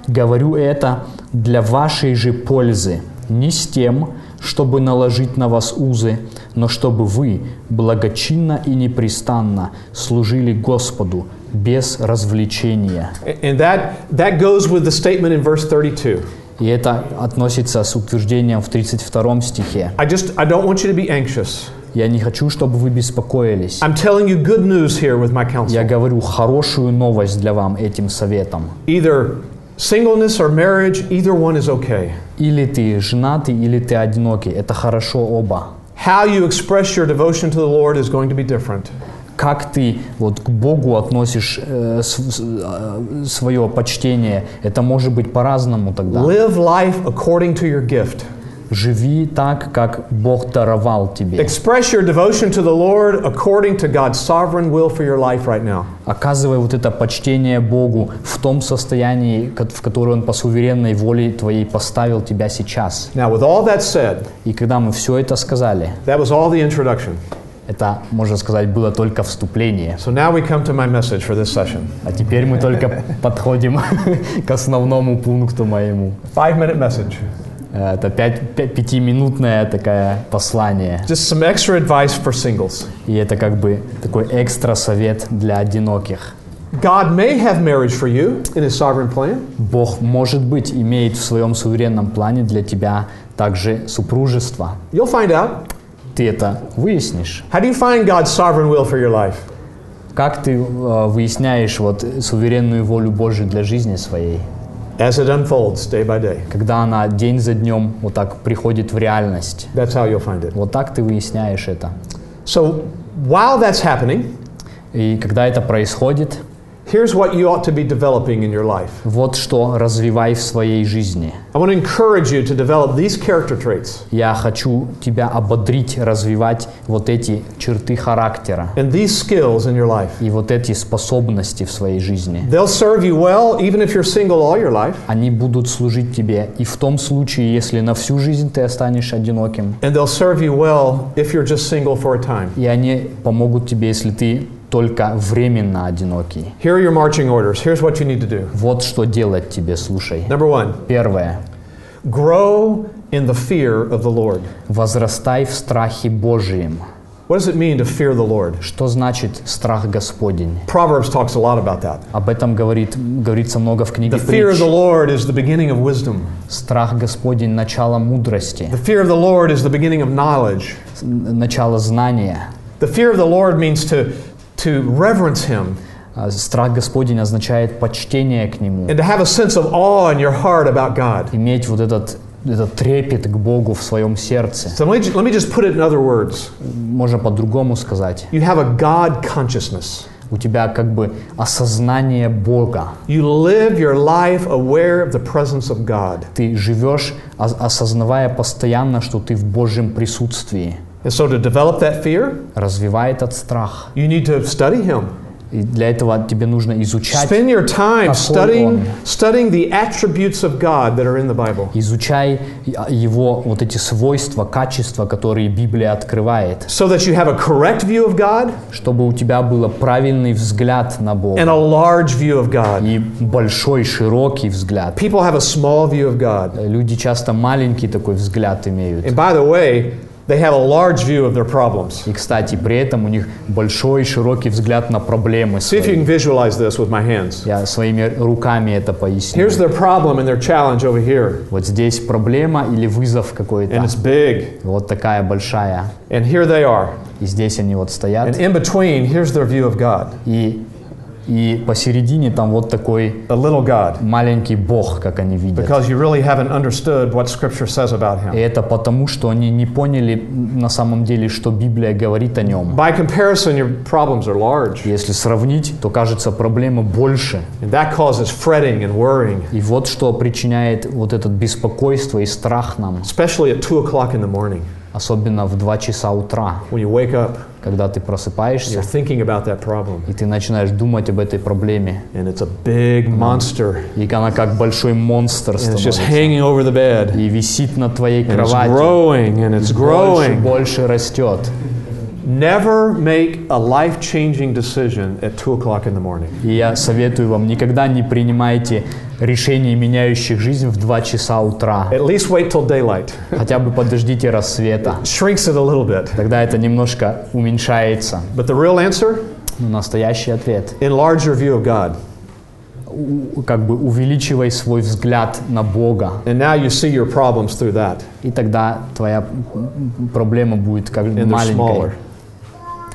«Говорю это для вашей же пользы, не с тем, чтобы наложить на вас узы, но чтобы вы благочинно и непрестанно служили Господу без развлечения». And that, that goes with the statement in verse 32. И это относится с утверждением в 32 стихе. I just I don't want you to be anxious. «Я не хочу, чтобы вы беспокоились». I'm telling you good news here with my Я counsel. говорю хорошую новость для вам этим советом. Either singleness or marriage, either one is okay. Или ты женатый, или ты одинокий. Это хорошо оба. How you express your devotion to the Lord is going to be different. Как ты вот к Богу относишь э, с- э, свое почтение, это может быть по-разному тогда. Live life according to your gift. Живи так, как Бог даровал тебе. Express your devotion to the Lord according to God's sovereign will for your life right now. Оказывай вот это почтение Богу в том состоянии, в которое Он по суверенной воле твоей поставил тебя сейчас. Now, with all that said, И когда мы все это сказали, that was all the introduction. Это, можно сказать, было только вступление. So now we come to my message for this session. А теперь мы только подходим к основному пункту моему. Five minute message. Это пятиминутное такое послание. Just some extra advice for singles. И это как бы такой экстра совет для одиноких. God may have marriage for you in His sovereign plan, Бог, может быть, имеет в своем суверенном плане для тебя также супружество. you'll find out. Ты это выяснишь. How do you find God's sovereign will for your life? Как ты э, выясняешь вот суверенную волю Божию для жизни своей? As it unfolds day by day. Когда она день за днем вот так приходит в реальность. That's how you'll find it. Вот так ты выясняешь это. So while that's happening, И когда это происходит, here's what you ought to be developing in your life. вот что развивай в своей жизни. I want to encourage you to develop these character traits Я хочу тебя ободрить, развивать вот эти черты характера and these skills in your life. и вот эти способности в своей жизни. They'll serve you well even if you're single all your life, Они будут служить тебе и в том случае, если на всю жизнь ты останешь одиноким, and they'll serve you well if you're just single for a time. и они помогут тебе, если ты только временно одинокий. Here are your marching orders. Here's what you need to do. Вот что делать тебе, слушай. Number one, Первое. grow in the fear of the Lord. Возрастай в страхе Божием. What does it mean to fear the Lord? Что значит страх Господень? Proverbs talks a lot about that. Об этом говорит, говорится много в книге The fear of the Lord is the beginning of wisdom. Страх Господень – начало мудрости, The fear of the Lord is the beginning of knowledge. начало знания. The fear of the Lord means to, to reverence Him А Страх Господень означает почтение к Нему, and to have a sense of awe in your heart about God. иметь вот этот, этот трепет к Богу в своем сердце. So let me, let me just put it in other words. Можно по-другому сказать. You have a God consciousness. У тебя как бы осознание Бога. You live your life aware of the presence of God. Ты живешь, ос- осознавая постоянно, что ты в Божьем присутствии. And so to develop that fear, Развивай этот страх. you need to study Him. И для этого тебе нужно изучать, Spend your time Какой studying, он? studying the attributes of God that are in the Bible. изучай его вот эти свойства, качества, которые Библия открывает, So that you have a correct view of God чтобы у тебя был правильный взгляд на Бога and a large view of God. и большой, широкий взгляд. People have a small view of God. Люди часто маленький такой взгляд имеют. And by the way, they have a large view of their problems. И, кстати, при этом у них большой, широкий взгляд на проблемы See if you can visualize this with my hands. Я своими руками это поясню. Here's their problem and their challenge over here, Вот здесь проблема или вызов and какой-то. it's big. Вот такая большая. And here they are. И здесь они вот And стоят. in between, here's their view of God И, и посередине там вот такой a little God. маленький Бог, как они видят. Because you really haven't understood what Scripture says about И Him. это потому, что они не поняли на самом деле, что Библия говорит о нем. By comparison, your problems are large. Если сравнить, то кажется проблема больше. And that causes fretting and worrying, И вот что причиняет вот этот беспокойство и страх нам, especially at 2 o'clock in the morning особенно в 2 часа утра, when you wake up. Когда ты просыпаешься, You're thinking about that problem, и ты начинаешь думать об этой проблеме. and it's a big monster, И она как большой монстр and it's just становится. hanging over the bed, И висит на твоей and it's кровати. growing and it's Больше, growing. больше растет. Never make a life-changing decision at 2 o'clock in the morning. Я советую вам, никогда не принимайте решений, меняющих жизнь в 2 часа утра. At least wait till daylight. Хотя бы подождите рассвета. Shrinks it a little bit. Тогда это немножко уменьшается. But the real answer? Но настоящий ответ. Enlarge your view of God. Как бы увеличивай свой взгляд на Бога. And now you see your problems through that. И тогда твоя проблема будет как And маленькой.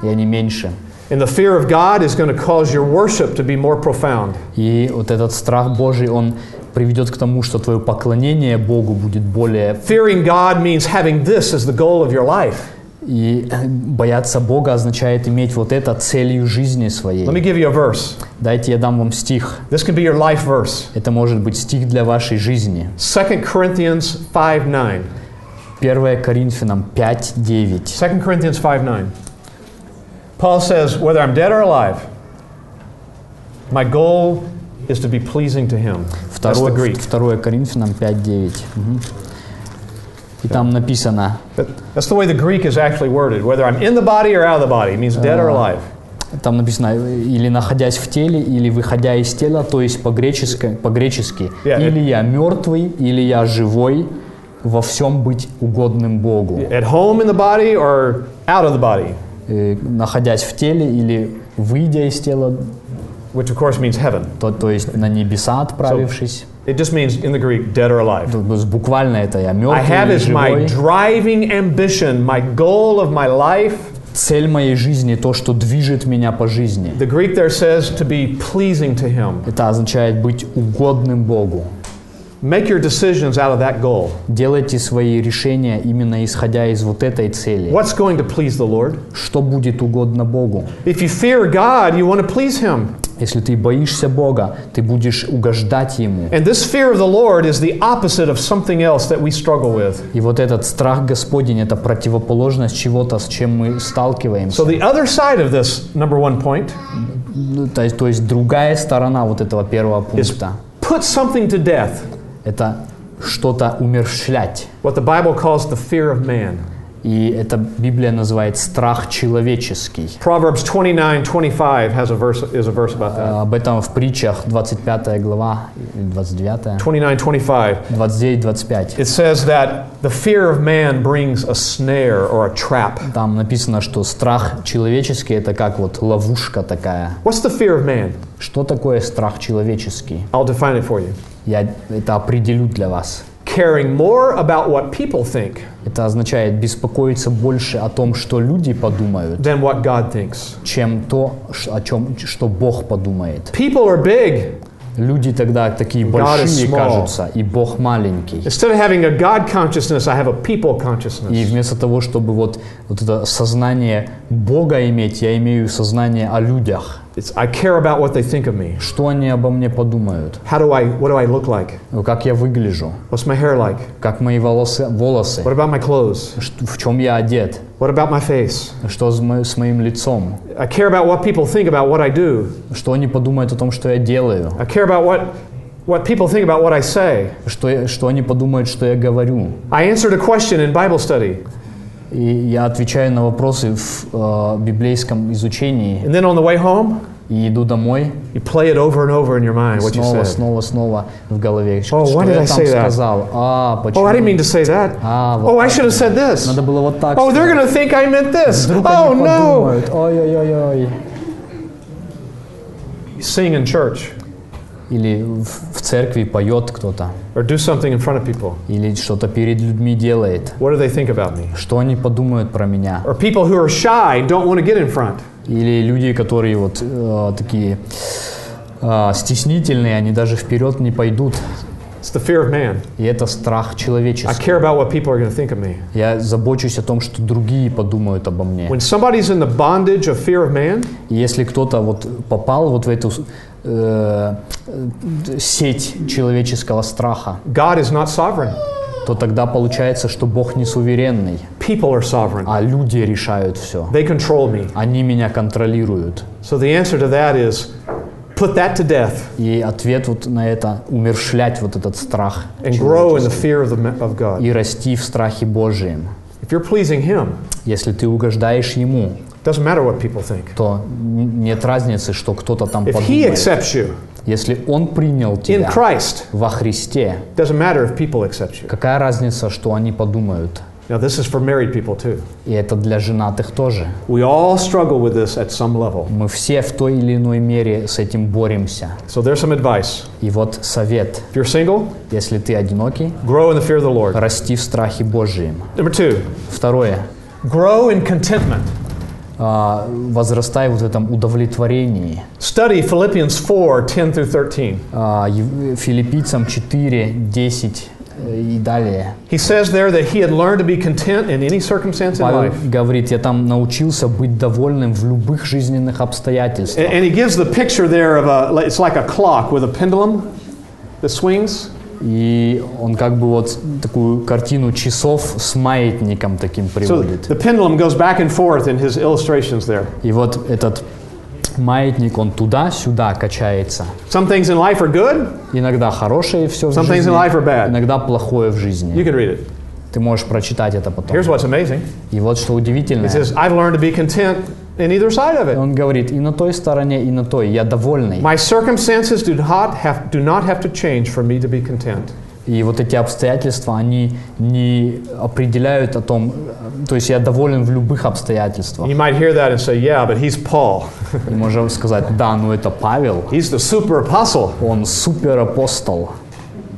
И они меньше. And the fear of God is going to cause your worship to be more profound. И вот этот страх Божий, он приведет к тому, что твое поклонение Богу будет более... Fearing God means having this as the goal of your life. И бояться Бога означает иметь вот это целью жизни своей. Let me give you a verse. Дайте я дам вам стих. This can be your life verse. Это может быть стих для вашей жизни. 2 Corinthians 5 9. 1 Коринфянам 5.9. 2 Corinthians 5 9. Paul says, Whether I'm dead or alive, my goal is to be pleasing to him. That's the Второе, Greek. 2 Коринфянам 5.9. Мгм. И там написано, That- That's the way the Greek is actually worded. Whether I'm in the body or out of the body, it means dead or alive. там написано, или находясь в теле, или выходя из тела, то есть по-гречески, по-гречески Yeah, или я мертвый, или я живой, во всем быть угодным Богу. At home in the body or out of the body, Э, находясь в теле или выйдя из тела, which of course means heaven. то, то есть на небеса отправившись. It just means in the Greek, dead or alive. То есть буквально это я I мертвый have или as my driving ambition, my goal of my life. Цель моей жизни, то, что движет меня по жизни. The Greek there says to be pleasing to Him. Это означает быть угодным Богу. Make your decisions out of that goal. Делайте свои решения именно исходя из вот этой цели. What's going to please the Lord? Что будет угодно Богу? If you fear God, you want to please Him. Если ты боишься Бога, ты будешь угождать Ему. And this fear of the Lord is the opposite of something else that we struggle with. И вот этот страх Господень – это противоположность чего-то, с чем мы So сталкиваемся. the other side of this number one point Ну, То есть, то есть другая сторона вот этого первого is пункта put something to death. – это что-то умерщвлять. What the Bible calls the fear of man. И это Библия называет страх человеческий. Proverbs 29:25 has a verse is a verse about that. Об этом в притчах 25 глава, или 29, 29:25. 29-25. It says that the fear of man brings a snare or a trap. Там написано, что страх человеческий – это как вот ловушка такая. What's the fear of man? Что такое страх человеческий? I'll define it for you. Я это определю для вас. Caring more about what people think Это означает беспокоиться больше о том, что люди подумают, than what God thinks. чем то, о чем, что Бог подумает. People are big. Люди тогда такие большие кажутся, и Бог маленький. Instead of having a God consciousness, I have a people И consciousness. вместо того, чтобы вот, вот это сознание Бога иметь, я имею сознание о людях. It's, I care about what they think of me. Что они обо мне подумают? How do I, what do I look like? Ну, Как я выгляжу? What's my hair like? Как мои волосы? волосы? What about my clothes? Ш- В чем я одет? What about my face? Что с, мо- с моим лицом? I care about what people think about what I do. Что они подумают о том, что я делаю? I care about what, what people think about what I say. Что, я- что они подумают, что я говорю? I answered a question in Bible study. И я отвечаю на вопросы в э, библейском изучении. And then on the way home, И иду домой, you play it over and over in your mind, what you снова, said. снова, снова в голове. Oh, что why did я I там say that? сказал? А, почему? Oh, I didn't mean to say that. А, вот Oh, I так. should have said this. Надо было вот так Oh, they're сказать. going to think I meant this. Вдруг Oh, они no. подумают, ой-ой-ой-ой. Sing in church Или в, церкви поет кто-то, or do something in front of people. или что-то перед людьми делает. What do they think about me? Что они подумают про меня? Or people who are shy don't want to get in front. Или люди, которые вот э, такие э, стеснительные, они даже вперед не пойдут. It's the fear of man. И это страх I человеческий. care about what people are going to think of me. Я забочусь о том, что другие подумают обо мне. When somebody's in the bondage of fear of man, если кто-то вот попал вот в эту э, сеть человеческого страха, God is not sovereign. то тогда получается, что Бог не суверенный, People are sovereign. а люди решают все. They control me. Они меня контролируют. So the answer to that is put that to death И ответ вот на это – умершлять вот этот страх and grow in the fear of, the, of God. и расти в страхе Божием. If you're pleasing Him, Если ты угождаешь Ему, doesn't matter what people think. то нет разницы, что кто-то там If He подумает. accepts you Если Он принял in тебя Christ, во Христе, doesn't matter if people accept you. какая разница, что они подумают? Now, this is for married people too. И это для женатых тоже. We all struggle with this at some level. Мы все в той или иной мере с этим боремся. So there's some advice. И вот совет, If you're single, если ты одинокий, grow in the fear of the Lord. расти в страхе Божием. Number two, Второе, grow in contentment. а, возрастай вот в этом удовлетворении. Study Philippians 4 10 through 13. А, Ев- Филиппийцам 4, 10 э, и далее. He says there that he had learned to be content in any circumstance in Павел life. говорит, я там научился быть довольным в любых жизненных обстоятельствах. And, and he gives the picture there of a, it's like a clock with a pendulum that swings. И он как бы вот такую картину часов с маятником таким So приводит. the pendulum goes back and forth in his illustrations there. И вот этот маятник, он туда-сюда качается. Some things in life are good, Иногда хорошее все в some things in life are жизни, bad. иногда плохое в You жизни. can read it. Ты можешь прочитать это потом. Here's what's amazing. И вот что удивительно. He says, I've learned to be content in either side of it. Он говорит, и на той стороне, и на той, я довольный. My circumstances do not have, do not have to change for me to be content. И вот эти обстоятельства, они не определяют о том, то есть я доволен в любых обстоятельствах. You might hear that and say, yeah, but he's Paul. И можем сказать, да, ну это Павел, He's the super apostle. он супер апостол.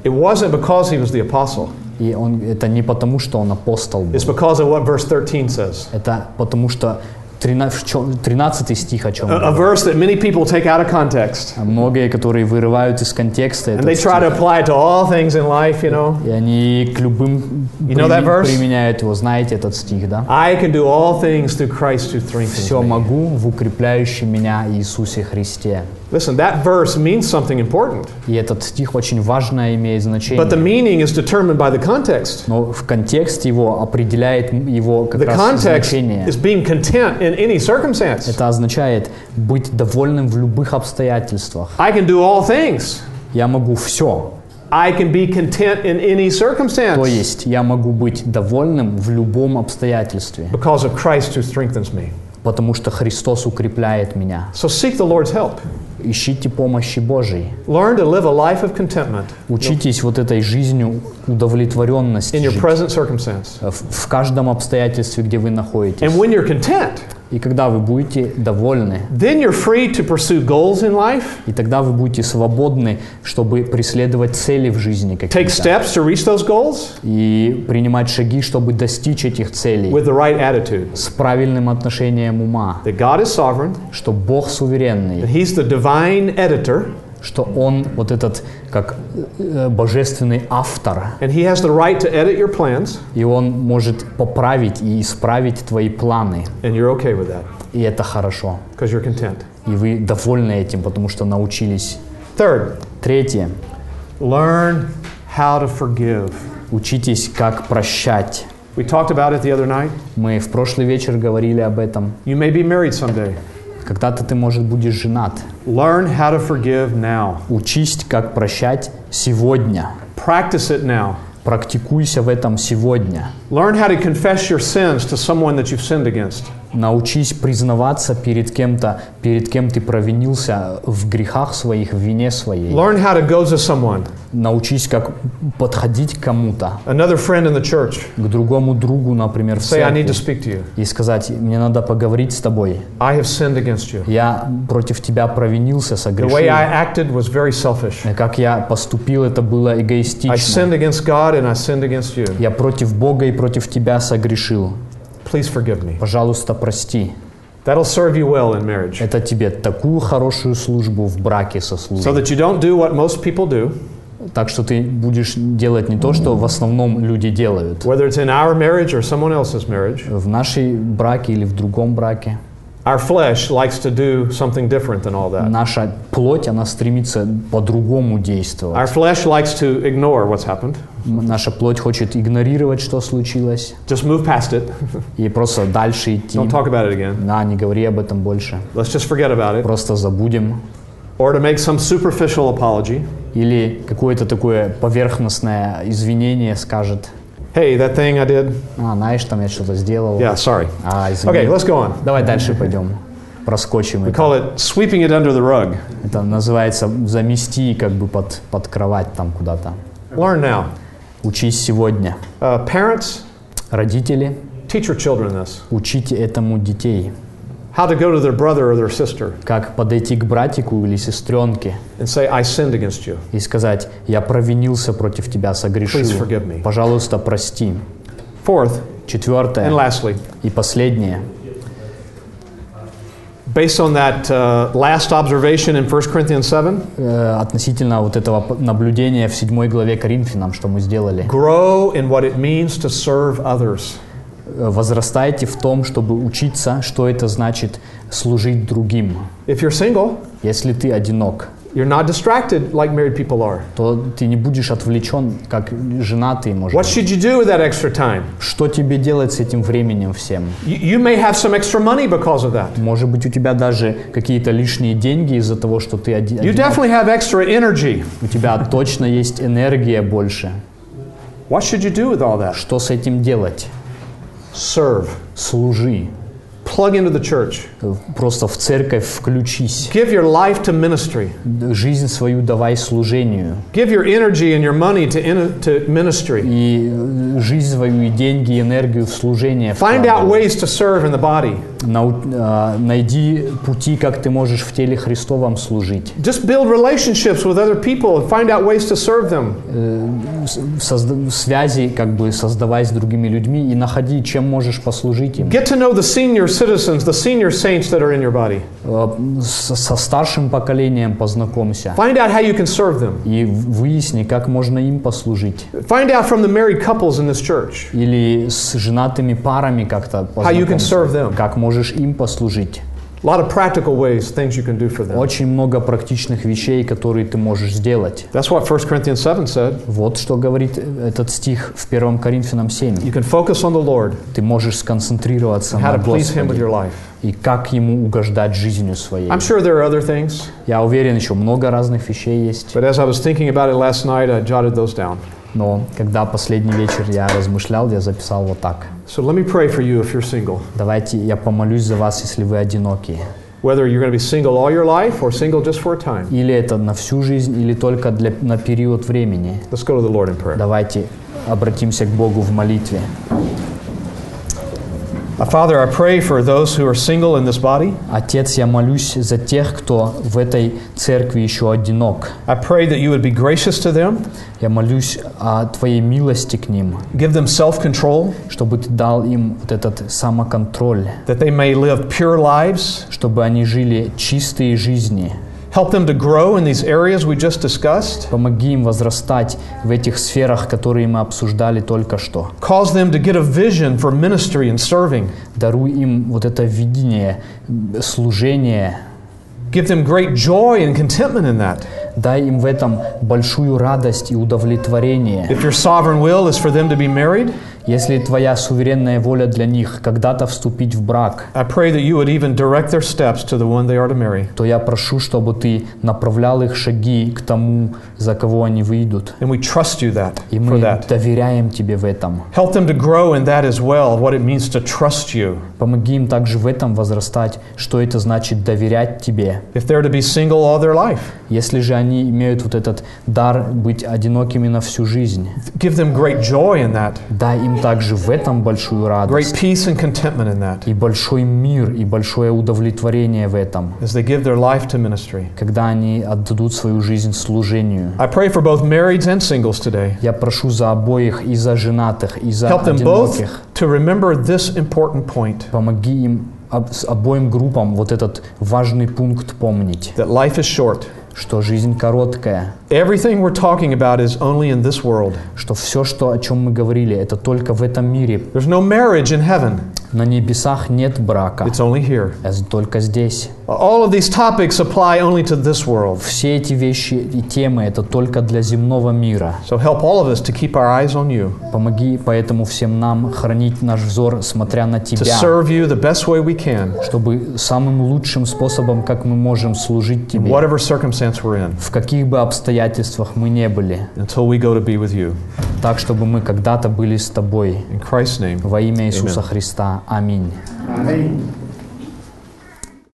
It wasn't because he was the apostle. И он, это не потому, что он апостол был. It's because of what verse 13 says. Это потому, что 13, в чём- 13 стих о чем A, a verse that many people take out of context. Многие, которые вырывают из контекста And they try to apply it to all things in life, you know. и они к любым You know that verse? применяют его. Знаете этот стих, да? I can do all things through Christ who strengthens «Все me. могу в укрепляющем меня Иисусе Христе». Listen, that verse means something important, И этот стих очень важно имеет значение. but the meaning is determined by the context. Но в контексте его определяет его как The раз context значение. is being content in any circumstance. Это означает быть довольным в любых обстоятельствах. I can do all things. Я могу все. I can be content in any То circumstance есть я могу быть довольным в любом обстоятельстве, because of Christ who strengthens me. Потому что Христос укрепляет меня. So seek the Lord's help. Ищите помощи Божией. Learn to live a life of contentment Учитесь вот этой жизнью удовлетворенности in your present circumstance. в, в каждом обстоятельстве, где вы находитесь. And when you're content, И когда вы будете довольны, then you're free to pursue goals in life, и тогда вы будете свободны, чтобы преследовать цели в жизни take steps to reach those goals и принимать шаги, чтобы достичь этих целей with the right attitude. с правильным отношением ума, That God is sovereign, что Бог that суверенный, He's the divine editor, что Он вот этот как э, божественный автор, and He has the right to edit your plans, и Он может поправить и исправить твои планы, and you're okay with that и это хорошо. because you're content. И вы довольны этим, потому что научились. Third, Третье. learn how to forgive. Учитесь, как прощать. We talked about it the other night. Мы в прошлый вечер говорили об этом. You may be married someday. Когда-то ты, может, будешь женат. Learn how to forgive now. Учись, как прощать сегодня. Practice it now. Практикуйся в этом сегодня. Learn how to confess your sins to someone that you've sinned against. Научись признаваться перед кем-то, перед кем ты провинился в грехах своих, в вине своей. Learn how to go to someone, Научись, как подходить к кому-то, another friend in the church. к другому другу, например, в Say, I need to speak to you. и сказать, мне надо поговорить с тобой. I have sinned against you. Я против тебя провинился, The согрешил. way I acted was very selfish. Как я поступил, это было I эгоистично. sinned against God and I sinned against you. Я против Бога и против тебя согрешил. Please forgive me. Пожалуйста, прости. That'll serve you well in marriage. Это тебе такую хорошую службу в браке сослужит. So that you don't do what most people do, Так что ты будешь делать не то, что в основном люди делают. whether it's in our marriage or someone else's marriage. В нашей браке или в другом браке. Our flesh likes to do something different than all that. Наша плоть, она стремится по-другому Our действовать. flesh likes to ignore what's happened, Наша плоть хочет игнорировать, что случилось, just move past it. и просто дальше идти. Don't talk about it again. Да, не говори об этом больше. Let's just forget about it. Просто забудем. Or to make some superficial apology. Или какое-то такое поверхностное извинение скажет. Hey, that thing I did. А, знаешь, там я что-то сделал. Yeah, sorry. А, извини. Okay, let's go on. Давай дальше пойдем. Проскочим We это. call it sweeping it under the rug. Это называется замести как бы под, под кровать там куда-то. Learn now. Учись сегодня. Uh, parents, Родители, teach your children this. учите этому детей. How to go to their brother or their sister Как подойти к братику или сестренке and say, I sinned against you. и сказать, я провинился против тебя, согрешил. Please forgive me. Пожалуйста, прости. Fourth, and Четвертое lastly, и последнее. Based on that uh, last observation in 1 Corinthians 7, Э, относительно вот этого наблюдения в 7 главе Коринфянам, что мы сделали. grow in what it means to serve others. Э, Возрастайте в том, чтобы учиться, что это значит служить другим. If you're single, Если ты одинок, You're not distracted like married people are. то ты не будешь отвлечен, как женатый, может What should you do with that extra time? Что тебе делать с этим временем всем? You, you may have some extra money because of that. Может быть, у тебя даже какие-то лишние деньги из-за того, что ты один. You definitely have extra energy. У тебя точно есть энергия больше. What should you do with all that? Что с этим делать? Serve. Служи. Plug into the church. Просто в церковь включись. Give your life to ministry. Жизнь свою давай служению. Give your energy and your money to, in, to ministry. И э, жизнь свою, и деньги, и энергию в служение. Find out ways to serve in the body. Нау- а, найди пути, как ты можешь в теле Христовом служить. Just build relationships with other people and find out ways to serve them. Созда- связи как бы создавай с другими людьми и находи, чем можешь послужить им. Get to know the senior citizens, the senior saints that are in your body. Э, с- со старшим поколением познакомься Find out how you can serve them. и выясни, как можно им послужить. Find out from the married couples in this church Или с женатыми парами как-то how you can познакомься. serve them. Как можешь им послужить. A lot of practical ways, things you can do for them. Очень много практичных вещей, которые ты можешь сделать. That's what 1 Corinthians 7 said. Вот что говорит этот стих в 1 Коринфянам 7. You can focus on the Lord, Ты можешь сконцентрироваться how на to please Him with Господе your life. и как Ему угождать жизнью своей. I'm sure there are other things, Я уверен, еще много разных вещей есть. but as I was thinking about it last night, I jotted those down. Но когда последний вечер я размышлял, я записал вот так. So let me pray for you if you're single. Давайте я помолюсь за вас, если вы одинокие. Whether you're going to be single all your life or single just for a time. Или это на всю жизнь, или только для, на период времени. Let's go to the Lord in prayer. Давайте обратимся к Богу в молитве. Uh, Father, I pray for those who are single in this body. Отец, я молюсь за тех, кто в этой церкви еще одинок. I pray that you would be gracious to them, Я молюсь о Твоей милости к ним, give them self control, чтобы Ты дал им вот этот самоконтроль, that they may live pure lives. чтобы они жили чистые жизни. Help them to grow in these areas we just discussed. Помоги им возрастать в этих сферах, которые мы обсуждали только что. Cause them to get a vision for ministry and serving. Даруй им вот это видение, м, служение. Give them great joy and contentment in that. Дай им в этом большую радость и удовлетворение. If your sovereign will is for them to be married, Если Твоя суверенная воля для них когда-то вступить в брак, то я прошу, чтобы Ты направлял их шаги к тому, за кого они выйдут. And we trust you that И мы that. доверяем Тебе в этом. Help them to grow in that as well, what it means to trust you. Помоги им также в этом возрастать, что это значит доверять Тебе. If they're to be single all their life, Если же они имеют вот этот дар быть одинокими на всю жизнь, give them great joy in that, дай им также в этом большую great радость peace and contentment in that и большой мир и большое удовлетворение в этом, as they give their life to ministry. когда они отдадут свою жизнь служению. I pray for both marrieds and singles today. Я прошу за обоих, и за женатых, и за Help them both одиноких. to remember this important point Помоги им обоим группам вот этот важный пункт помнить, that life is short. Что жизнь короткая, Everything we're talking about is only in this world. что все, что, о чем мы говорили, это только в этом мире. There's no marriage in heaven, На небесах нет брака, it's only here. это только здесь. All of these topics apply only to this world. Все эти вещи и темы это только для земного мира. So help all of us to keep our eyes on you, Помоги поэтому всем нам хранить наш взор, смотря на to Тебя, serve you the best way we can, чтобы самым лучшим способом, как мы можем служить Тебе, whatever circumstance we're in, в каких бы обстоятельствах мы не были, until we go to be with you. так, чтобы мы когда-то были с Тобой. In Christ's name. Во имя Иисуса Христа. Аминь. Amen.